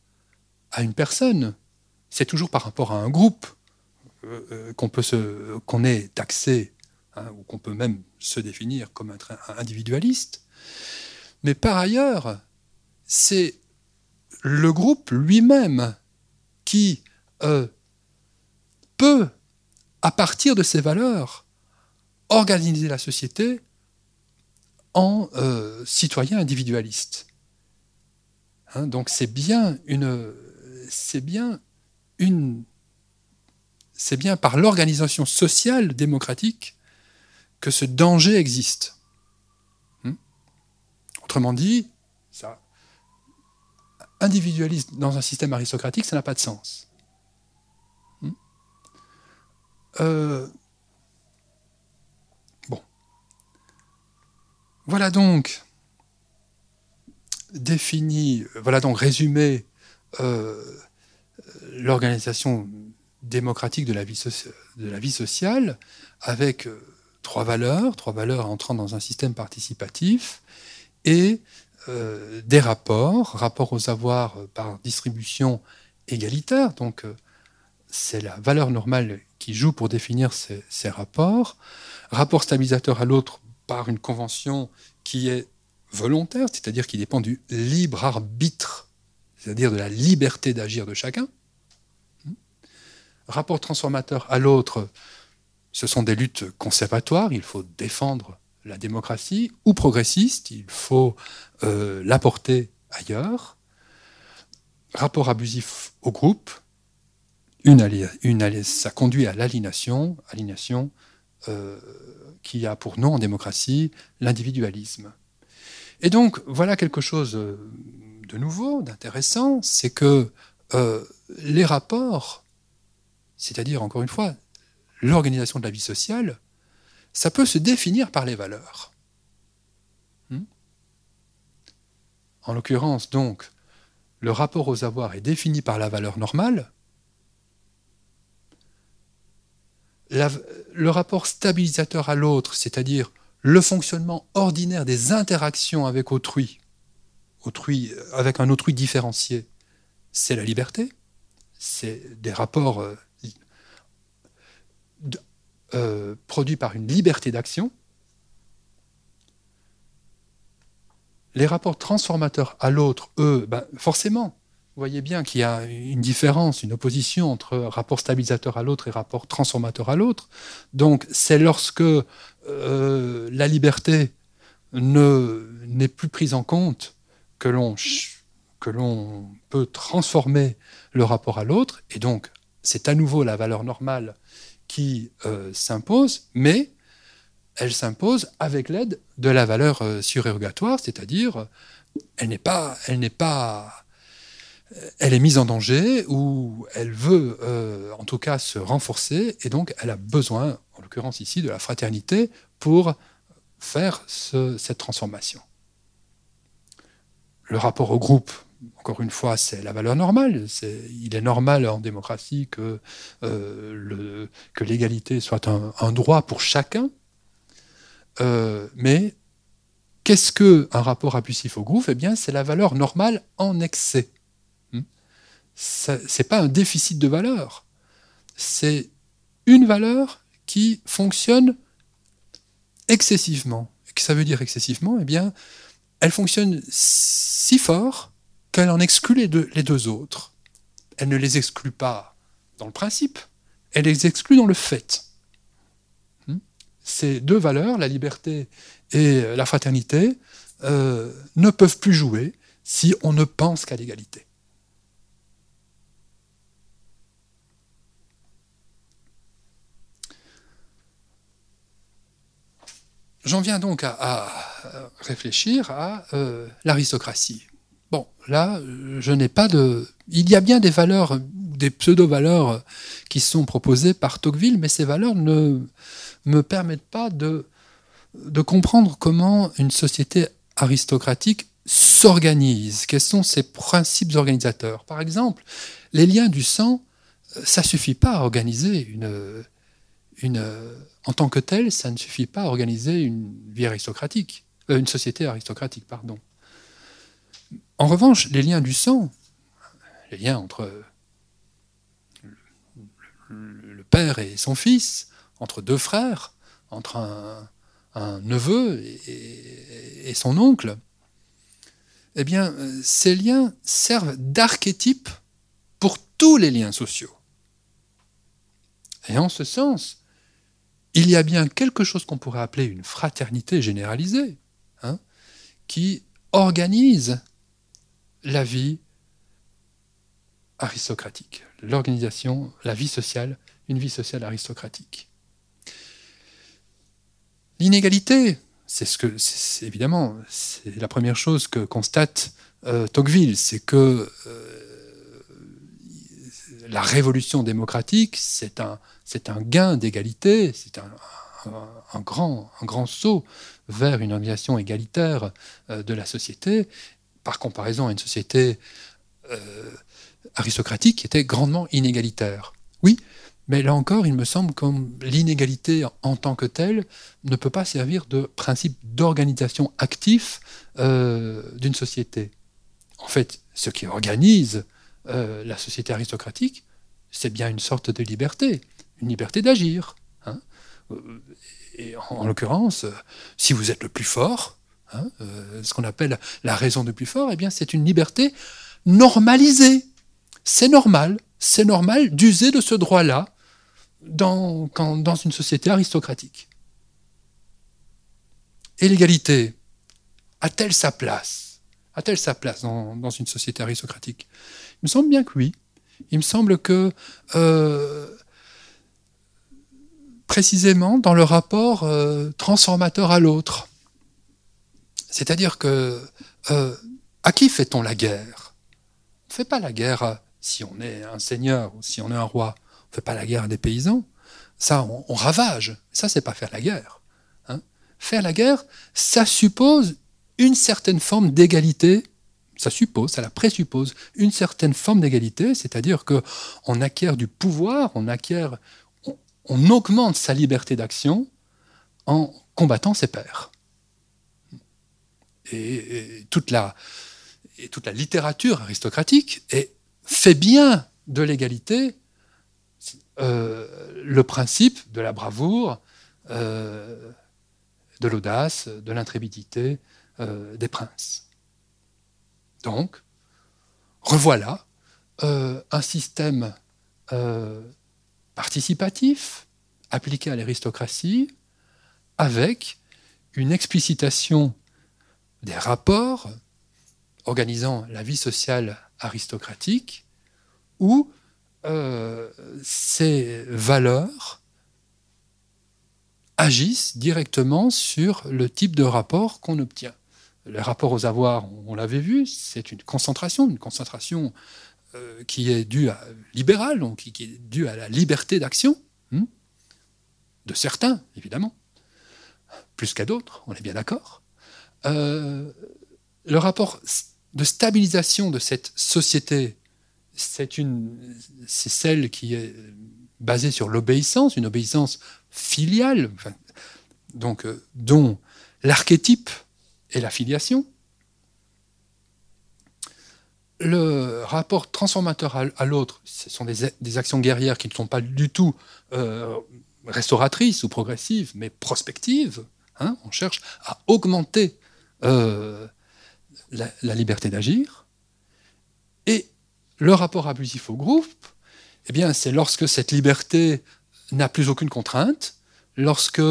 à une personne, c'est toujours par rapport à un groupe euh, euh, qu'on peut se, qu'on est taxé, hein, ou qu'on peut même se définir comme un, individualiste. Mais par ailleurs, c'est le groupe lui-même qui euh, peut, à partir de ses valeurs, organiser la société en citoyen individualiste. Hein, donc c'est bien une, c'est bien c'est bien par l'organisation sociale démocratique que ce danger existe. Hmm? Autrement dit, ça, dans un système aristocratique, ça n'a pas de sens. Hmm? Euh, bon. Voilà donc défini, voilà donc résumé euh, l'organisation démocratique de la vie, de la vie sociale avec euh, trois valeurs, trois valeurs entrant dans un système participatif et euh, des rapports, rapports aux avoirs euh, par distribution égalitaire, donc c'est la valeur normale qui joue pour définir ces, ces rapports, rapport stabilisateur à l'autre par une convention qui est volontaire, c'est-à-dire qui dépend du libre arbitre, c'est-à-dire de la liberté d'agir de chacun, rapport transformateur à l'autre, ce sont des luttes conservatoires, il faut défendre la démocratie, ou progressiste, il faut euh, l'apporter ailleurs. Rapport abusif au groupe, une, une ça conduit à l'aliénation, aliénation euh, qui a pour nom en démocratie l'individualisme. Et donc voilà quelque chose de nouveau, d'intéressant, c'est que euh, les rapports c'est-à-dire, encore une fois, l'organisation de la vie sociale, ça peut se définir par les valeurs. Hmm? en l'occurrence, donc, le rapport aux avoirs est défini par la valeur normale. le rapport stabilisateur à l'autre, c'est-à-dire le fonctionnement ordinaire des interactions avec autrui, autrui avec un autrui différencié, c'est la liberté. C'est des rapports euh, produits par une liberté d'action. Les rapports transformateurs à l'autre, eux, ben, forcément, vous voyez bien qu'il y a une différence, une opposition entre rapport stabilisateur à l'autre et rapport transformateur à l'autre. Donc c'est lorsque euh, la liberté n'est plus prise en compte que l'on peut transformer le rapport à l'autre, et donc c'est à nouveau la valeur normale qui euh, s'impose, mais elle s'impose avec l'aide de la valeur euh, surérogatoire, c'est-à-dire elle n'est pas, elle n'est pas, elle est mise en danger ou elle veut euh, en tout cas se renforcer et donc elle a besoin, en l'occurrence ici, de la fraternité pour faire cette transformation. Le rapport au groupe, encore une fois, c'est la valeur normale. il est normal en démocratie que, euh, l'égalité soit un, droit pour chacun. Euh, mais qu'est-ce qu'un rapport abusif au groupe Eh bien, c'est la valeur normale en excès. Hmm? Ce n'est pas un déficit de valeur. C'est une valeur qui fonctionne excessivement. Qu'est-ce que ça veut dire excessivement? Eh bien, elle fonctionne si fort qu'elle en exclut les deux, autres. Elle ne les exclut pas dans le principe, elle les exclut dans le fait. Hmm? Ces deux valeurs, la liberté et la fraternité, euh, ne peuvent plus jouer si on ne pense qu'à l'égalité. J'en viens donc à, réfléchir à euh, l'aristocratie. Bon, là, je n'ai pas de. Il y a bien des valeurs, des pseudo-valeurs qui sont proposées par Tocqueville, mais ces valeurs ne me permettent pas de, comprendre comment une société aristocratique s'organise. Quels sont ses principes organisateurs Par exemple, les liens du sang, ça ne suffit pas à organiser une. En tant que tel, ça ne suffit pas à organiser une vie aristocratique, euh, une société aristocratique, pardon. En revanche, les liens du sang, les liens entre le père et son fils, entre deux frères, entre un, neveu et, son oncle, eh bien, ces liens servent d'archétype pour tous les liens sociaux. Et en ce sens, il y a bien quelque chose qu'on pourrait appeler une fraternité généralisée, hein, qui organise la vie aristocratique, l'organisation, la vie sociale, une vie sociale aristocratique. L'inégalité, c'est ce que, évidemment, c'est la première chose que constate euh, Tocqueville, c'est que euh, la révolution démocratique, c'est un, c'est un gain d'égalité, c'est un, grand, un grand saut vers une organisation égalitaire euh, de la société, par comparaison à une société euh, aristocratique qui était grandement inégalitaire. Oui, mais là encore, il me semble que l'inégalité en tant que telle ne peut pas servir de principe d'organisation actif euh, d'une société. En fait, ce qui organise euh, la société aristocratique, c'est bien une sorte de liberté, une liberté d'agir. Hein. Et en l'occurrence, si vous êtes le plus fort, Hein, euh, ce qu'on appelle la raison de plus fort, eh bien, c'est une liberté normalisée. C'est normal, c'est normal d'user de ce droit-là dans, une société aristocratique. Et l'égalité a-t-elle sa place? A-t-elle sa place dans, une société aristocratique? Il me semble bien que oui. Il me semble que euh, précisément dans le rapport euh, transformateur à l'autre, c'est-à-dire que euh, à qui fait-on la guerre? On ne fait pas la guerre si on est un seigneur ou si on est un roi. On ne fait pas la guerre à des paysans. ça, on, ravage. Ça, c'est pas faire la guerre. Hein. Faire la guerre, ça suppose une certaine forme d'égalité. Ça suppose, ça la présuppose une certaine forme d'égalité, c'est-à-dire que on acquiert du pouvoir, on acquiert, on, augmente sa liberté d'action en combattant ses pairs. Et, toute la, et littérature aristocratique fait bien de l'égalité euh, le principe de la bravoure, euh, de l'audace, de l'intrépidité euh, des princes. Donc, revoilà un système participatif appliqué à l'aristocratie avec une explicitation des rapports organisant la vie sociale aristocratique où euh, ces valeurs agissent directement sur le type de rapport qu'on obtient. Le rapport aux avoirs, on l'avait vu, c'est une concentration, une concentration euh, qui est due à libérale, qui, est due à la liberté d'action hmm, de certains, évidemment, plus qu'à d'autres, on est bien d'accord. Euh, le rapport de stabilisation de cette société c'est celle qui est basée sur l'obéissance, une obéissance filiale, donc euh, dont l'archétype est la filiation. Le rapport transformateur à, l'autre, ce sont des, actions guerrières qui ne sont pas du tout euh, restauratrices ou progressives, mais prospectives. Hein. on cherche à augmenter euh, la, liberté d'agir. Et le rapport abusif au groupe, eh c'est lorsque cette liberté n'a plus aucune contrainte, lorsque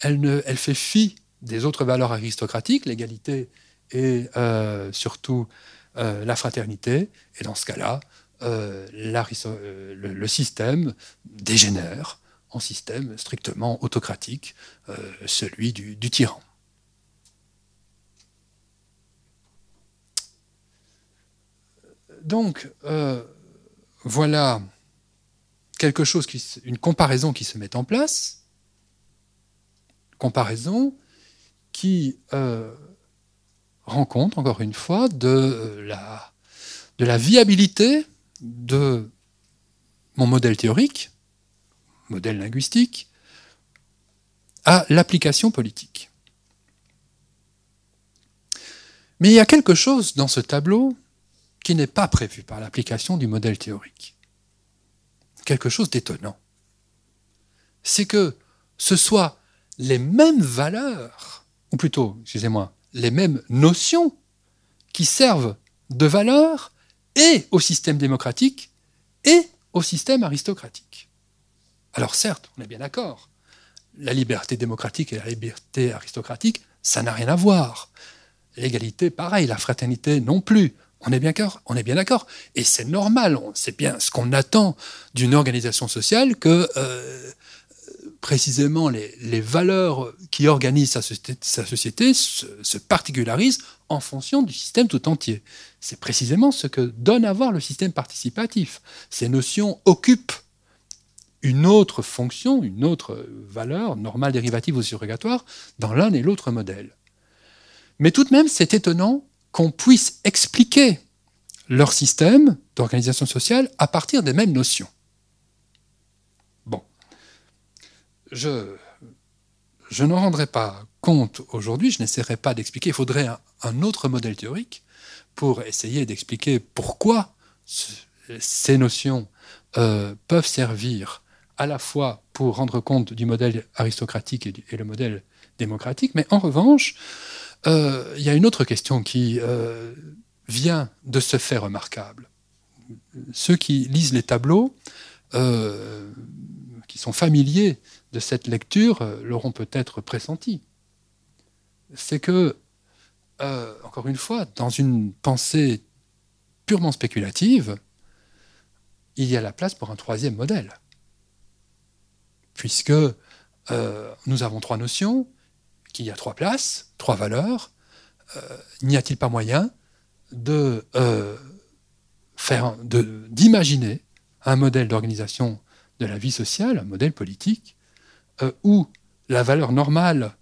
elle, fait fi des autres valeurs aristocratiques, l'égalité et euh, surtout euh, la fraternité, et dans ce cas-là, le, système dégénère en système strictement autocratique, celui du tyran. Donc, euh, voilà quelque chose, une comparaison qui se met en place, comparaison qui euh, rend compte, encore une fois, la, de la viabilité de mon modèle théorique, modèle linguistique, à l'application politique. Mais il y a quelque chose dans ce tableau n'est pas prévu par l'application du modèle théorique. Quelque chose d'étonnant. C'est que ce soit les mêmes valeurs, ou plutôt, excusez-moi, les mêmes notions qui servent de valeur et au système démocratique et au système aristocratique. Alors certes, on est bien d'accord, la liberté démocratique et la liberté aristocratique, ça n'a rien à voir. L'égalité, pareil, la fraternité non plus. On est bien d'accord. Et c'est normal, c'est bien ce qu'on attend d'une organisation sociale que euh, précisément les, valeurs qui organisent sa société, se, particularisent en fonction du système tout entier. C'est précisément ce que donne à voir le système participatif. Ces notions occupent une autre fonction, une autre valeur, normale, dérivative ou surrogatoire, dans l'un et l'autre modèle. Mais tout de même, c'est étonnant qu'on puisse expliquer leur système d'organisation sociale à partir des mêmes notions. Bon, je, je n'en rendrai pas compte aujourd'hui, je n'essaierai pas d'expliquer, il faudrait un, autre modèle théorique pour essayer d'expliquer pourquoi ces notions euh, peuvent servir à la fois pour rendre compte du modèle aristocratique et, et le modèle démocratique, mais en revanche, euh, il y a une autre question qui euh, vient de ce fait remarquable. Ceux qui lisent les tableaux, euh, qui sont familiers de cette lecture, l'auront peut-être pressenti. C'est que, encore une fois, dans une pensée purement spéculative, il y a la place pour un troisième modèle. Puisque nous avons trois notions, qu'il y a trois places, trois valeurs, euh, n'y a-t-il pas moyen de euh, faire, d'imaginer un modèle d'organisation de la vie sociale, un modèle politique, euh, où la valeur normale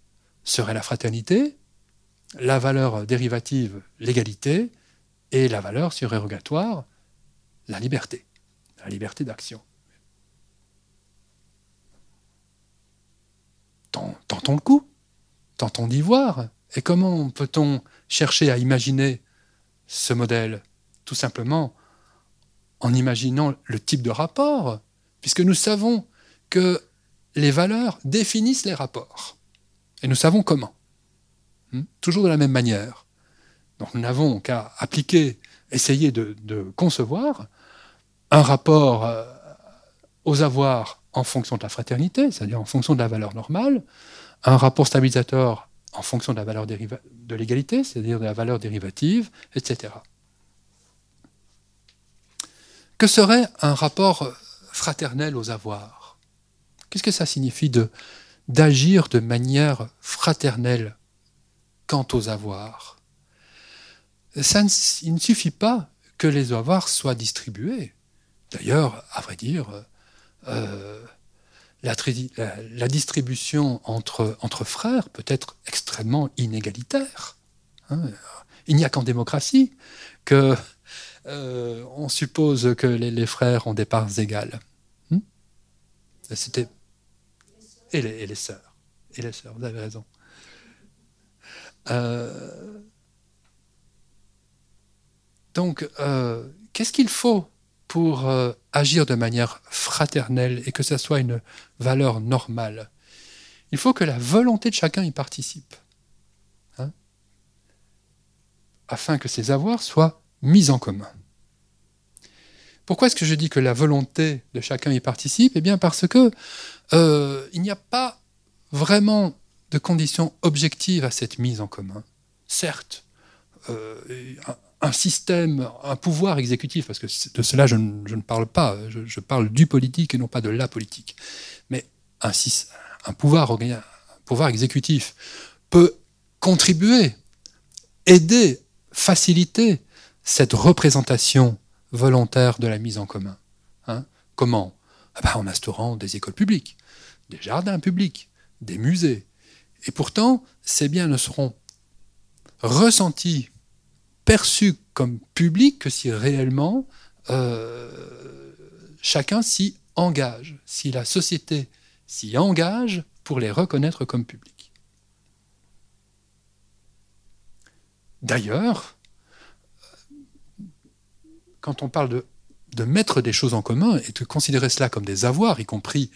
serait la fraternité, la valeur dérivative l'égalité, et la valeur surérogatoire la liberté, la liberté d'action. Tentons le coup, tentons d'y voir. Et comment peut-on chercher à imaginer ce modèle? Tout simplement en imaginant le type de rapport, puisque nous savons que les valeurs définissent les rapports. Et nous savons comment. Hmm? Toujours de la même manière. Donc nous n'avons qu'à appliquer, essayer de, concevoir un rapport euh, aux avoirs en fonction de la fraternité, c'est-à-dire en fonction de la valeur normale, un rapport stabilisateur en fonction de la valeur de l'égalité, c'est-à-dire de la valeur dérivative, etc. Que serait un rapport fraternel aux avoirs? Qu'est-ce que ça signifie d'agir de manière fraternelle quant aux avoirs? Ça Il ne suffit pas que les avoirs soient distribués. D'ailleurs, à vrai dire, euh, la, distribution entre, frères peut être extrêmement inégalitaire. Hein. Il n'y a qu'en démocratie que euh, on suppose que les, frères ont des parts égales. Hmm C'était et les, et les sœurs. Et les sœurs, vous avez raison. Euh, donc, euh, qu'est-ce qu'il faut pour agir de manière fraternelle et que ça soit une valeur normale Il faut que la volonté de chacun y participe, hein, afin que ces avoirs soient mis en commun. Pourquoi est-ce que je dis que la volonté de chacun y participe? Eh bien parce que euh, il n'y a pas vraiment de conditions objectives à cette mise en commun. Certes, euh, un, système, un pouvoir exécutif, parce que de cela je ne, parle pas, je, parle du politique et non pas de la politique, mais un, pouvoir exécutif peut contribuer, aider, faciliter cette représentation volontaire de la mise en commun. Hein? Comment? Ah ben, En instaurant des écoles publiques, des jardins publics, des musées. Et pourtant, ces biens ne seront ressentis, perçus comme publics que si réellement euh, chacun s'y engage, si la société s'y engage pour les reconnaître comme publics. D'ailleurs, quand on parle de, de, mettre des choses en commun et de considérer cela comme des avoirs, y compris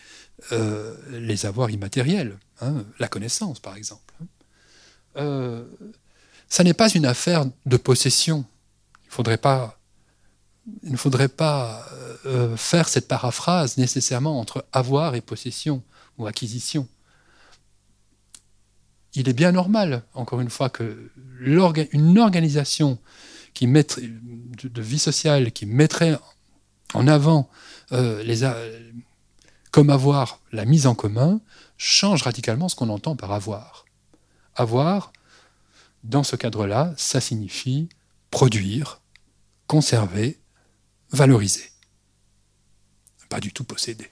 euh, les avoirs immatériels, hein, la connaissance par exemple, hein, euh, ça n'est pas une affaire de possession. Il, ne faudrait pas euh, faire cette paraphrase nécessairement entre avoir et possession ou acquisition. Il est bien normal, encore une fois, que une organisation qui mettrait, de, vie sociale qui mettrait en avant euh, comme avoir la mise en commun change radicalement ce qu'on entend par avoir. Avoir, dans ce cadre-là, ça signifie produire, conserver, valoriser. Pas du tout posséder.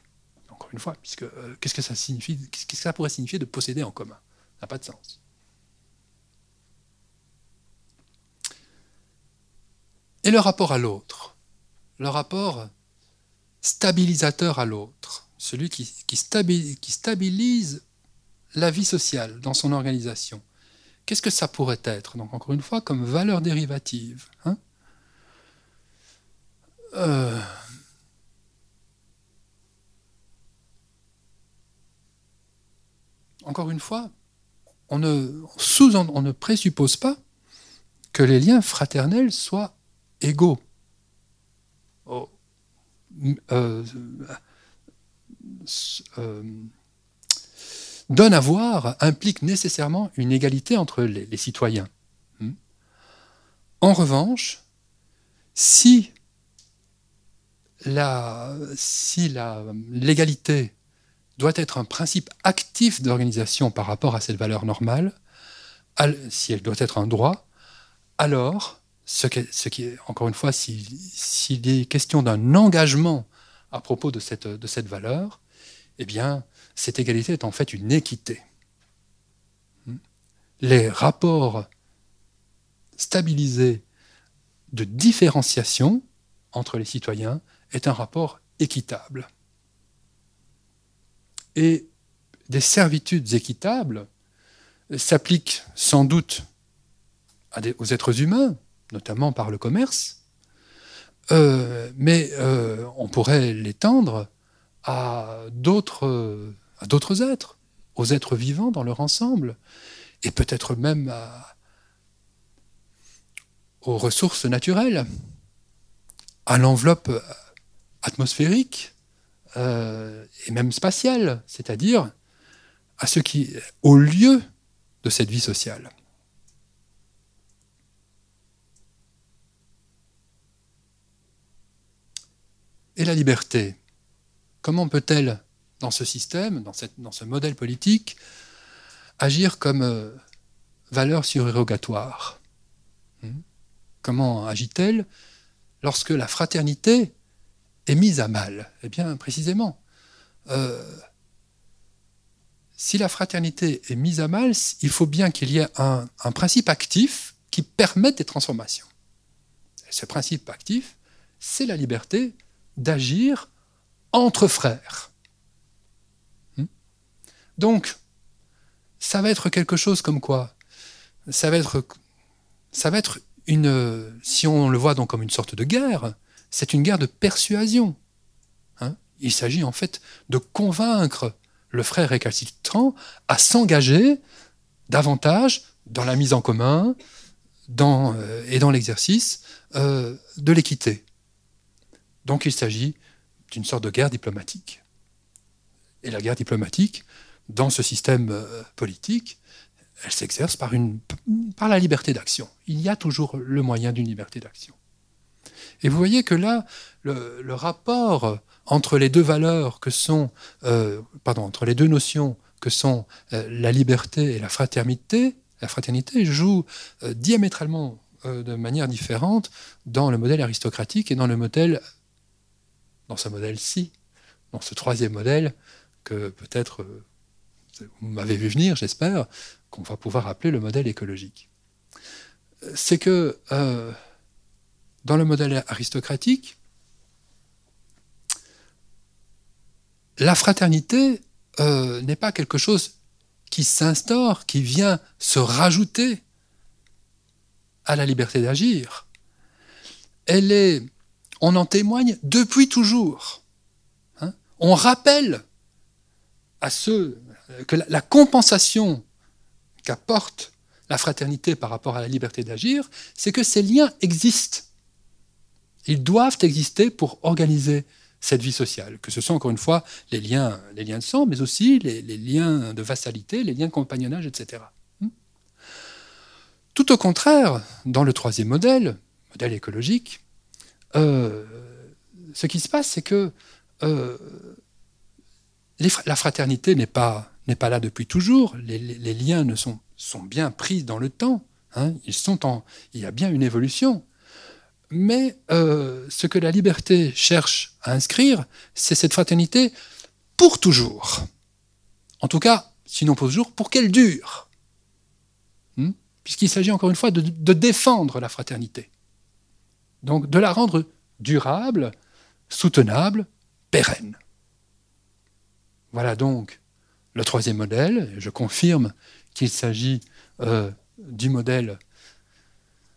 Encore une fois, puisque euh, qu'est-ce que ça signifie Qu'est-ce que ça pourrait signifier de posséder en commun? Ça n'a pas de sens. Et le rapport à l'autre, le rapport stabilisateur à l'autre, celui qui, stabilise, la vie sociale dans son organisation. Qu'est-ce que ça pourrait être Donc encore une fois, comme valeur dérivative. Hein? Euh, encore une fois, on ne, sous, on ne présuppose pas que les liens fraternels soient égaux. Oh. Euh, euh, donne à voir implique nécessairement une égalité entre les, citoyens. Hmm. En revanche, si l'égalité si doit être un principe actif d'organisation par rapport à cette valeur normale, si elle doit être un droit, alors ce qui, encore une fois, s'il est question d'un engagement à propos de cette, de cette valeur, eh bien, cette égalité est en fait une équité. Les rapports stabilisés de différenciation entre les citoyens est un rapport équitable. Et des servitudes équitables s'appliquent sans doute aux êtres humains, notamment par le commerce, euh, mais euh, on pourrait l'étendre à d'autres, à d'autres êtres, aux êtres vivants dans leur ensemble, et peut-être même aux ressources naturelles, à l'enveloppe atmosphérique euh, et même spatiale, c'est-à-dire à ce qui, au lieu de cette vie sociale. Et la liberté, comment peut-elle, dans ce système, dans, ce modèle politique, agir comme euh, valeur surérogatoire hmm? Comment agit-elle lorsque la fraternité est mise à mal? Eh bien, précisément, euh, si la fraternité est mise à mal, il faut bien qu'il y ait un, principe actif qui permette des transformations. Ce principe actif, c'est la liberté d'agir entre frères. Donc, ça va être quelque chose comme quoi? Ça va être, ça va être une, si on le voit donc comme une sorte de guerre, c'est une guerre de persuasion. Hein? Il s'agit en fait de convaincre le frère récalcitrant à s'engager davantage dans la mise en commun euh, et dans l'exercice euh, de l'équité. Donc il s'agit d'une sorte de guerre diplomatique. Et la guerre diplomatique, dans ce système euh, politique, elle s'exerce par, par la liberté d'action. Il y a toujours le moyen d'une liberté d'action. Et vous voyez que là, le, rapport entre les deux valeurs que sont, euh, pardon, entre les deux notions que sont euh, la liberté et la fraternité, la fraternité joue diamétralement de manière différente dans le modèle aristocratique et dans le modèle dans ce modèle-ci, dans ce troisième modèle que peut-être vous m'avez vu venir, j'espère, qu'on va pouvoir appeler le modèle écologique. C'est que euh, dans le modèle aristocratique, la fraternité euh, n'est pas quelque chose qui s'instaure, qui vient se rajouter à la liberté d'agir. Elle est on en témoigne depuis toujours. Hein. on rappelle à ceux que la, compensation qu'apporte la fraternité par rapport à la liberté d'agir, c'est que ces liens existent. Ils doivent exister pour organiser cette vie sociale, que ce sont encore une fois les liens, les liens de sang, mais aussi les, liens de vassalité, les liens de compagnonnage, etc. Hmm. Tout au contraire, dans le troisième modèle, modèle écologique, euh, ce qui se passe, c'est que euh, la fraternité n'est pas, pas là depuis toujours. Les, liens ne sont, bien pris dans le temps. Hein. Ils sont en, il y a bien une évolution. Mais euh, ce que la liberté cherche à inscrire, c'est cette fraternité pour toujours. En tout cas, sinon pour toujours, pour qu'elle dure. Hmm? Puisqu'il s'agit encore une fois de défendre la fraternité. Donc de la rendre durable, soutenable, pérenne. Voilà donc le troisième modèle. Je confirme qu'il s'agit euh, du modèle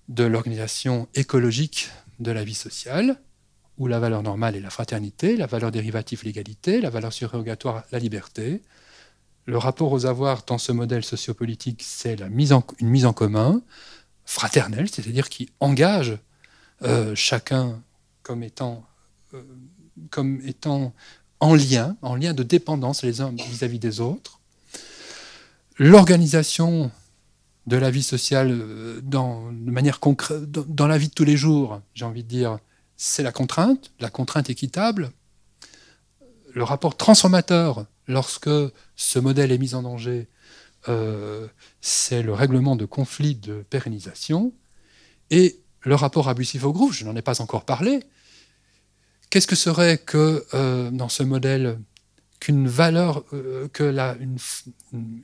de l'organisation écologique de la vie sociale, où la valeur normale est la fraternité, la valeur dérivative l'égalité, la valeur surrogatoire la liberté. Le rapport aux avoirs dans ce modèle sociopolitique, c'est une mise en commun fraternelle, c'est-à-dire qui engage euh, chacun comme étant, euh, comme étant en lien, en lien de dépendance les uns vis-à-vis des autres. L'organisation de la vie sociale euh, dans, de manière concrète, dans la vie de tous les jours, j'ai envie de dire, c'est la contrainte, la contrainte équitable. Le rapport transformateur, lorsque ce modèle est mis en danger, c'est le règlement de conflits de pérennisation. Et le rapport abusif au groupe, je n'en ai pas encore parlé, qu'est-ce que serait que dans ce modèle qu'une valeur,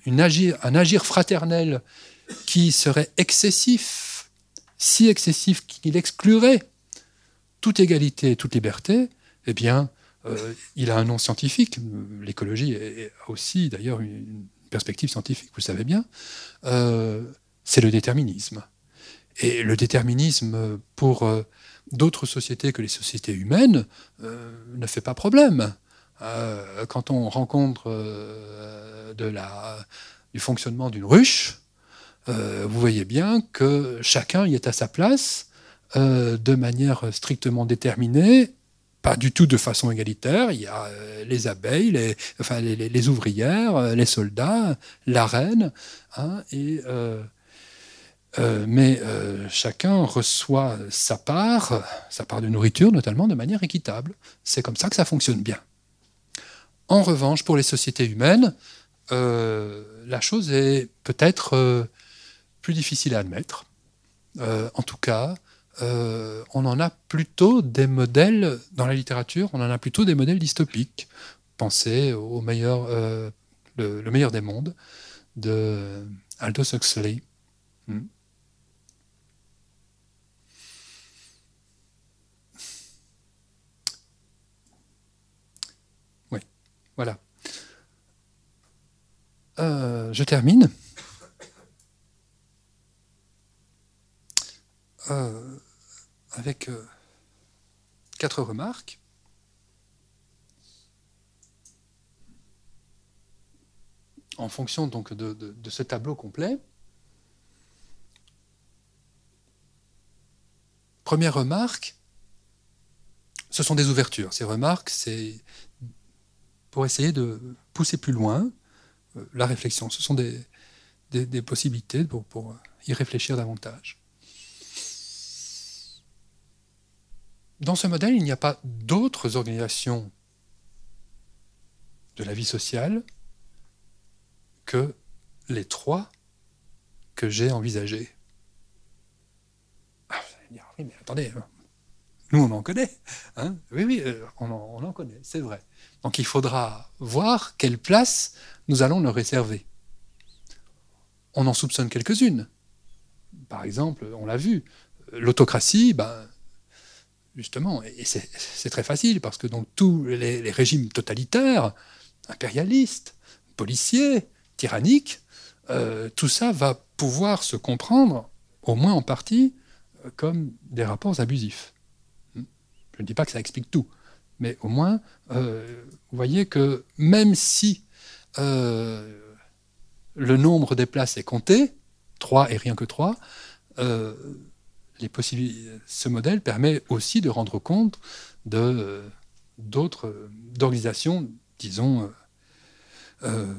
une, agir, un agir fraternel qui serait excessif, si excessif qu'il exclurait toute égalité et toute liberté, eh bien, euh, il a un nom scientifique. L'écologie a aussi, d'ailleurs, une perspective scientifique, vous le savez bien. Euh, c'est le déterminisme. Et le déterminisme, pour euh, d'autres sociétés que les sociétés humaines, ne fait pas problème. quand on rencontre la, du fonctionnement d'une ruche, vous voyez bien que chacun y est à sa place, de manière strictement déterminée pas du tout de façon égalitaire. Il y a euh, les abeilles, les, ouvrières, euh, les soldats, la reine. Hein, et, euh, mais chacun reçoit sa part, sa part de nourriture notamment, de manière équitable. C'est comme ça que ça fonctionne bien. En revanche, pour les sociétés humaines, la chose est peut-être plus difficile à admettre. en tout cas, euh, on en a plutôt des modèles, dans la littérature, on en a plutôt des modèles dystopiques. Pensez au meilleur, euh, le, meilleur des mondes de Aldous Huxley. Hmm. Oui, voilà. Euh, je termine. avec euh, quatre remarques. En fonction donc de, ce tableau complet. Première remarque, ce sont des ouvertures. Ces remarques, c'est pour essayer de pousser plus loin euh, la réflexion. Ce sont des, possibilités pour y réfléchir davantage. Dans ce modèle, il n'y a pas d'autres organisations de la vie sociale que les trois que j'ai envisagés. Ah, vous allez dire, oui, mais attendez, hein. nous on en connaît. Hein oui, oui, euh, on en, on en connaît, c'est vrai. Donc il faudra voir quelle place nous allons leur réserver. On en soupçonne quelques-unes. Par exemple, on l'a vu, l'autocratie, ben, justement, et c'est très facile, parce que tous les, régimes totalitaires, impérialistes, policiers, tyranniques, euh, tout ça va pouvoir se comprendre, au moins en partie, euh, comme des rapports abusifs. Je ne dis pas que ça explique tout, mais au moins, euh, vous voyez que même si le nombre des places est compté, 3 et rien que 3, ce modèle permet aussi de rendre compte euh, d'autres euh, organisations, disons, euh,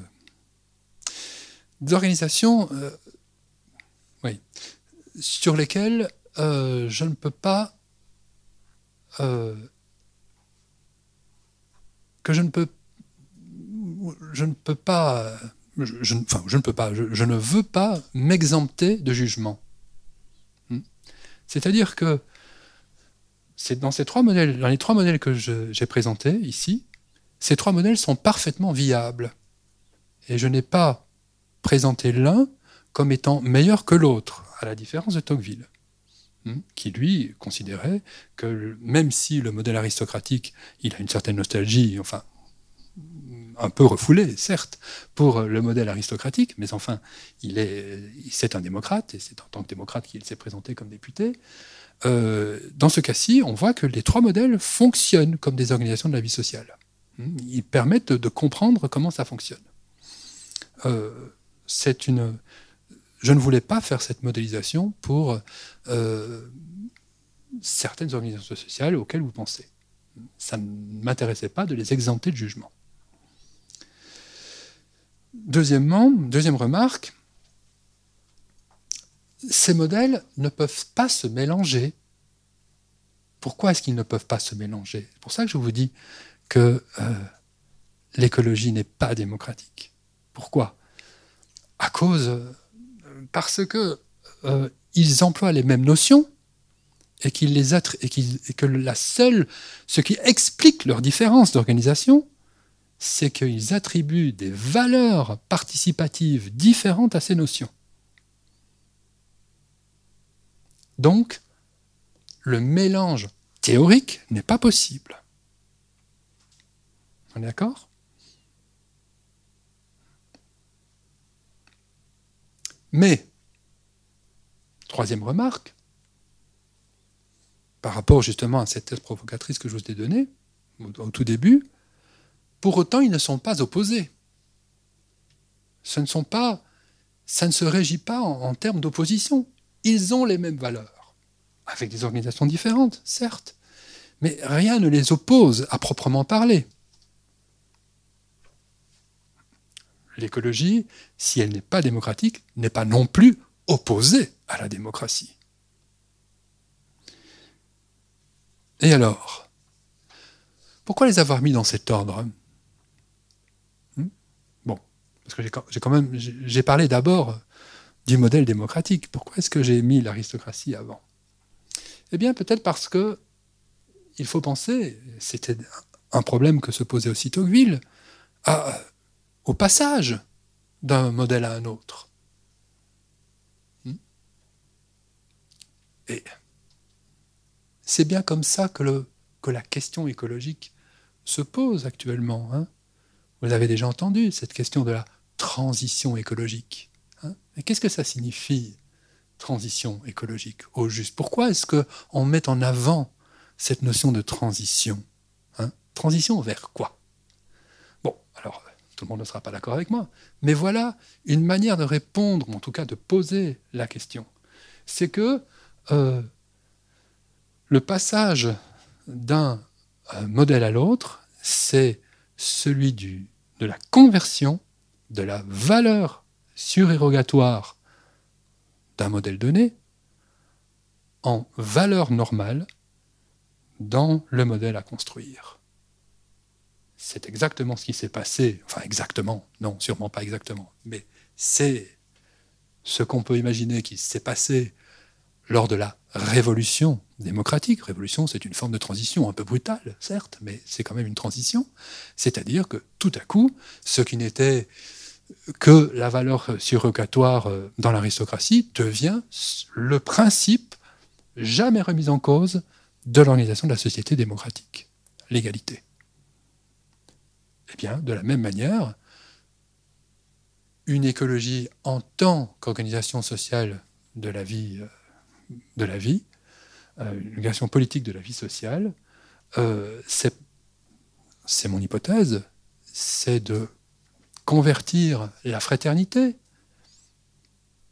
d'organisations, oui, sur lesquelles je ne peux pas que je ne peux pas je, ne veux pas m'exempter de jugement. C'est-à-dire que c'est dans ces trois modèles, dans les trois modèles que j'ai présentés ici, ces trois modèles sont parfaitement viables. Et je n'ai pas présenté l'un comme étant meilleur que l'autre, à la différence de Tocqueville, hmm, qui lui considérait que même si le modèle aristocratique, il a une certaine nostalgie, enfin un peu refoulé, certes, pour le modèle aristocratique, mais enfin, il est, c'est un démocrate, et c'est en tant que démocrate qu'il s'est présenté comme député. Euh, dans ce cas-ci, on voit que les trois modèles fonctionnent comme des organisations de la vie sociale. Hmm, ils permettent de comprendre comment ça fonctionne. Euh, c'est une. Je ne voulais pas faire cette modélisation pour euh, certaines organisations sociales auxquelles vous pensez. Ça ne m'intéressait pas de les exempter de jugement. Deuxièmement, deuxième remarque, ces modèles ne peuvent pas se mélanger. Pourquoi est-ce qu'ils ne peuvent pas se mélanger? C'est pour ça que je vous dis que euh, l'écologie n'est pas démocratique. Pourquoi? À cause, parce que euh, ils emploient les mêmes notions et, et que la seule, ce qui explique leur différence d'organisation, c'est qu'ils attribuent des valeurs participatives différentes à ces notions. Donc, le mélange théorique n'est pas possible. On est d'accord? Mais, troisième remarque, par rapport justement à cette thèse provocatrice que je vous ai donnée au tout début, pour autant ils ne sont pas opposés. Ce ne sont pas, ça ne se régit pas en, en termes d'opposition. Ils ont les mêmes valeurs, avec des organisations différentes, certes, mais rien ne les oppose à proprement parler. L'écologie, si elle n'est pas démocratique, n'est pas non plus opposée à la démocratie. Et alors Pourquoi les avoir mis dans cet ordre hmm? Bon, parce que j'ai quand même j'ai parlé d'abord du modèle démocratique. Pourquoi est-ce que j'ai mis l'aristocratie avant? Eh bien, peut-être parce que il faut penser, c'était un problème que se posait aussi Tocqueville, passage d'un modèle à un autre. Hmm? Et c'est bien comme ça que, la question écologique se pose actuellement. Hein. Vous avez déjà entendu cette question de la transition écologique. Hein. Qu'est-ce que ça signifie, transition écologique, au juste Pourquoi est-ce qu'on met en avant cette notion de transition hein? Transition vers quoi? Bon, alors, tout le monde ne sera pas d'accord avec moi, mais voilà une manière de répondre, ou en tout cas de poser la question. C'est que euh, le passage d'un euh, modèle à l'autre, c'est celui de la conversion de la valeur surérogatoire d'un modèle donné en valeur normale dans le modèle à construire. C'est exactement ce qui s'est passé, enfin exactement, non, sûrement pas exactement, mais c'est ce qu'on peut imaginer qui s'est passé lors de la révolution démocratique. Révolution, c'est une forme de transition un peu brutale, certes, mais c'est quand même une transition. C'est-à-dire que tout à coup, ce qui n'était que la valeur surrogatoire euh, dans l'aristocratie devient le principe jamais remis en cause de l'organisation de la société démocratique, l'égalité. Eh bien, de la même manière, une écologie en tant qu'organisation sociale de la vie euh, de la vie, euh, une organisation politique de la vie sociale, euh, c'est mon hypothèse, c'est de convertir la fraternité,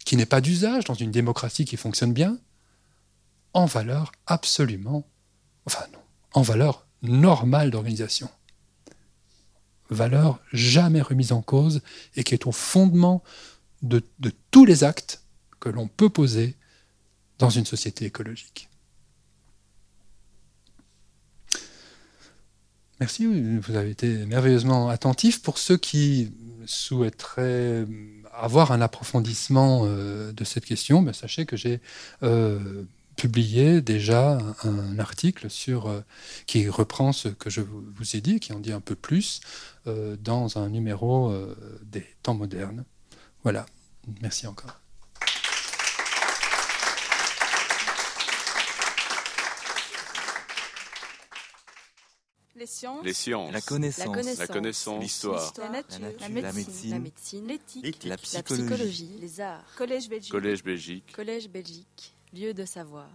qui n'est pas d'usage dans une démocratie qui fonctionne bien, en valeur absolument, enfin non, en valeur normale d'organisation. Valeur jamais remise en cause et qui est au fondement de, de tous les actes que l'on peut poser dans une société écologique. Merci, vous avez été merveilleusement attentif. Pour ceux qui souhaiteraient avoir un approfondissement euh, de cette question, ben, sachez que j'ai euh, publié déjà un, article sur, euh, qui reprend ce que je vous ai dit, qui en dit un peu plus, dans un numéro des temps modernes. Voilà, merci encore. Les sciences. Les sciences. La connaissance. La connaissance. L'histoire. La, nature. La La médecine. médecine. L'éthique. La La psychologie. psychologie. Les arts. Collège Belgique. Collège Belgique. Collège Belgique. Lieu de savoir.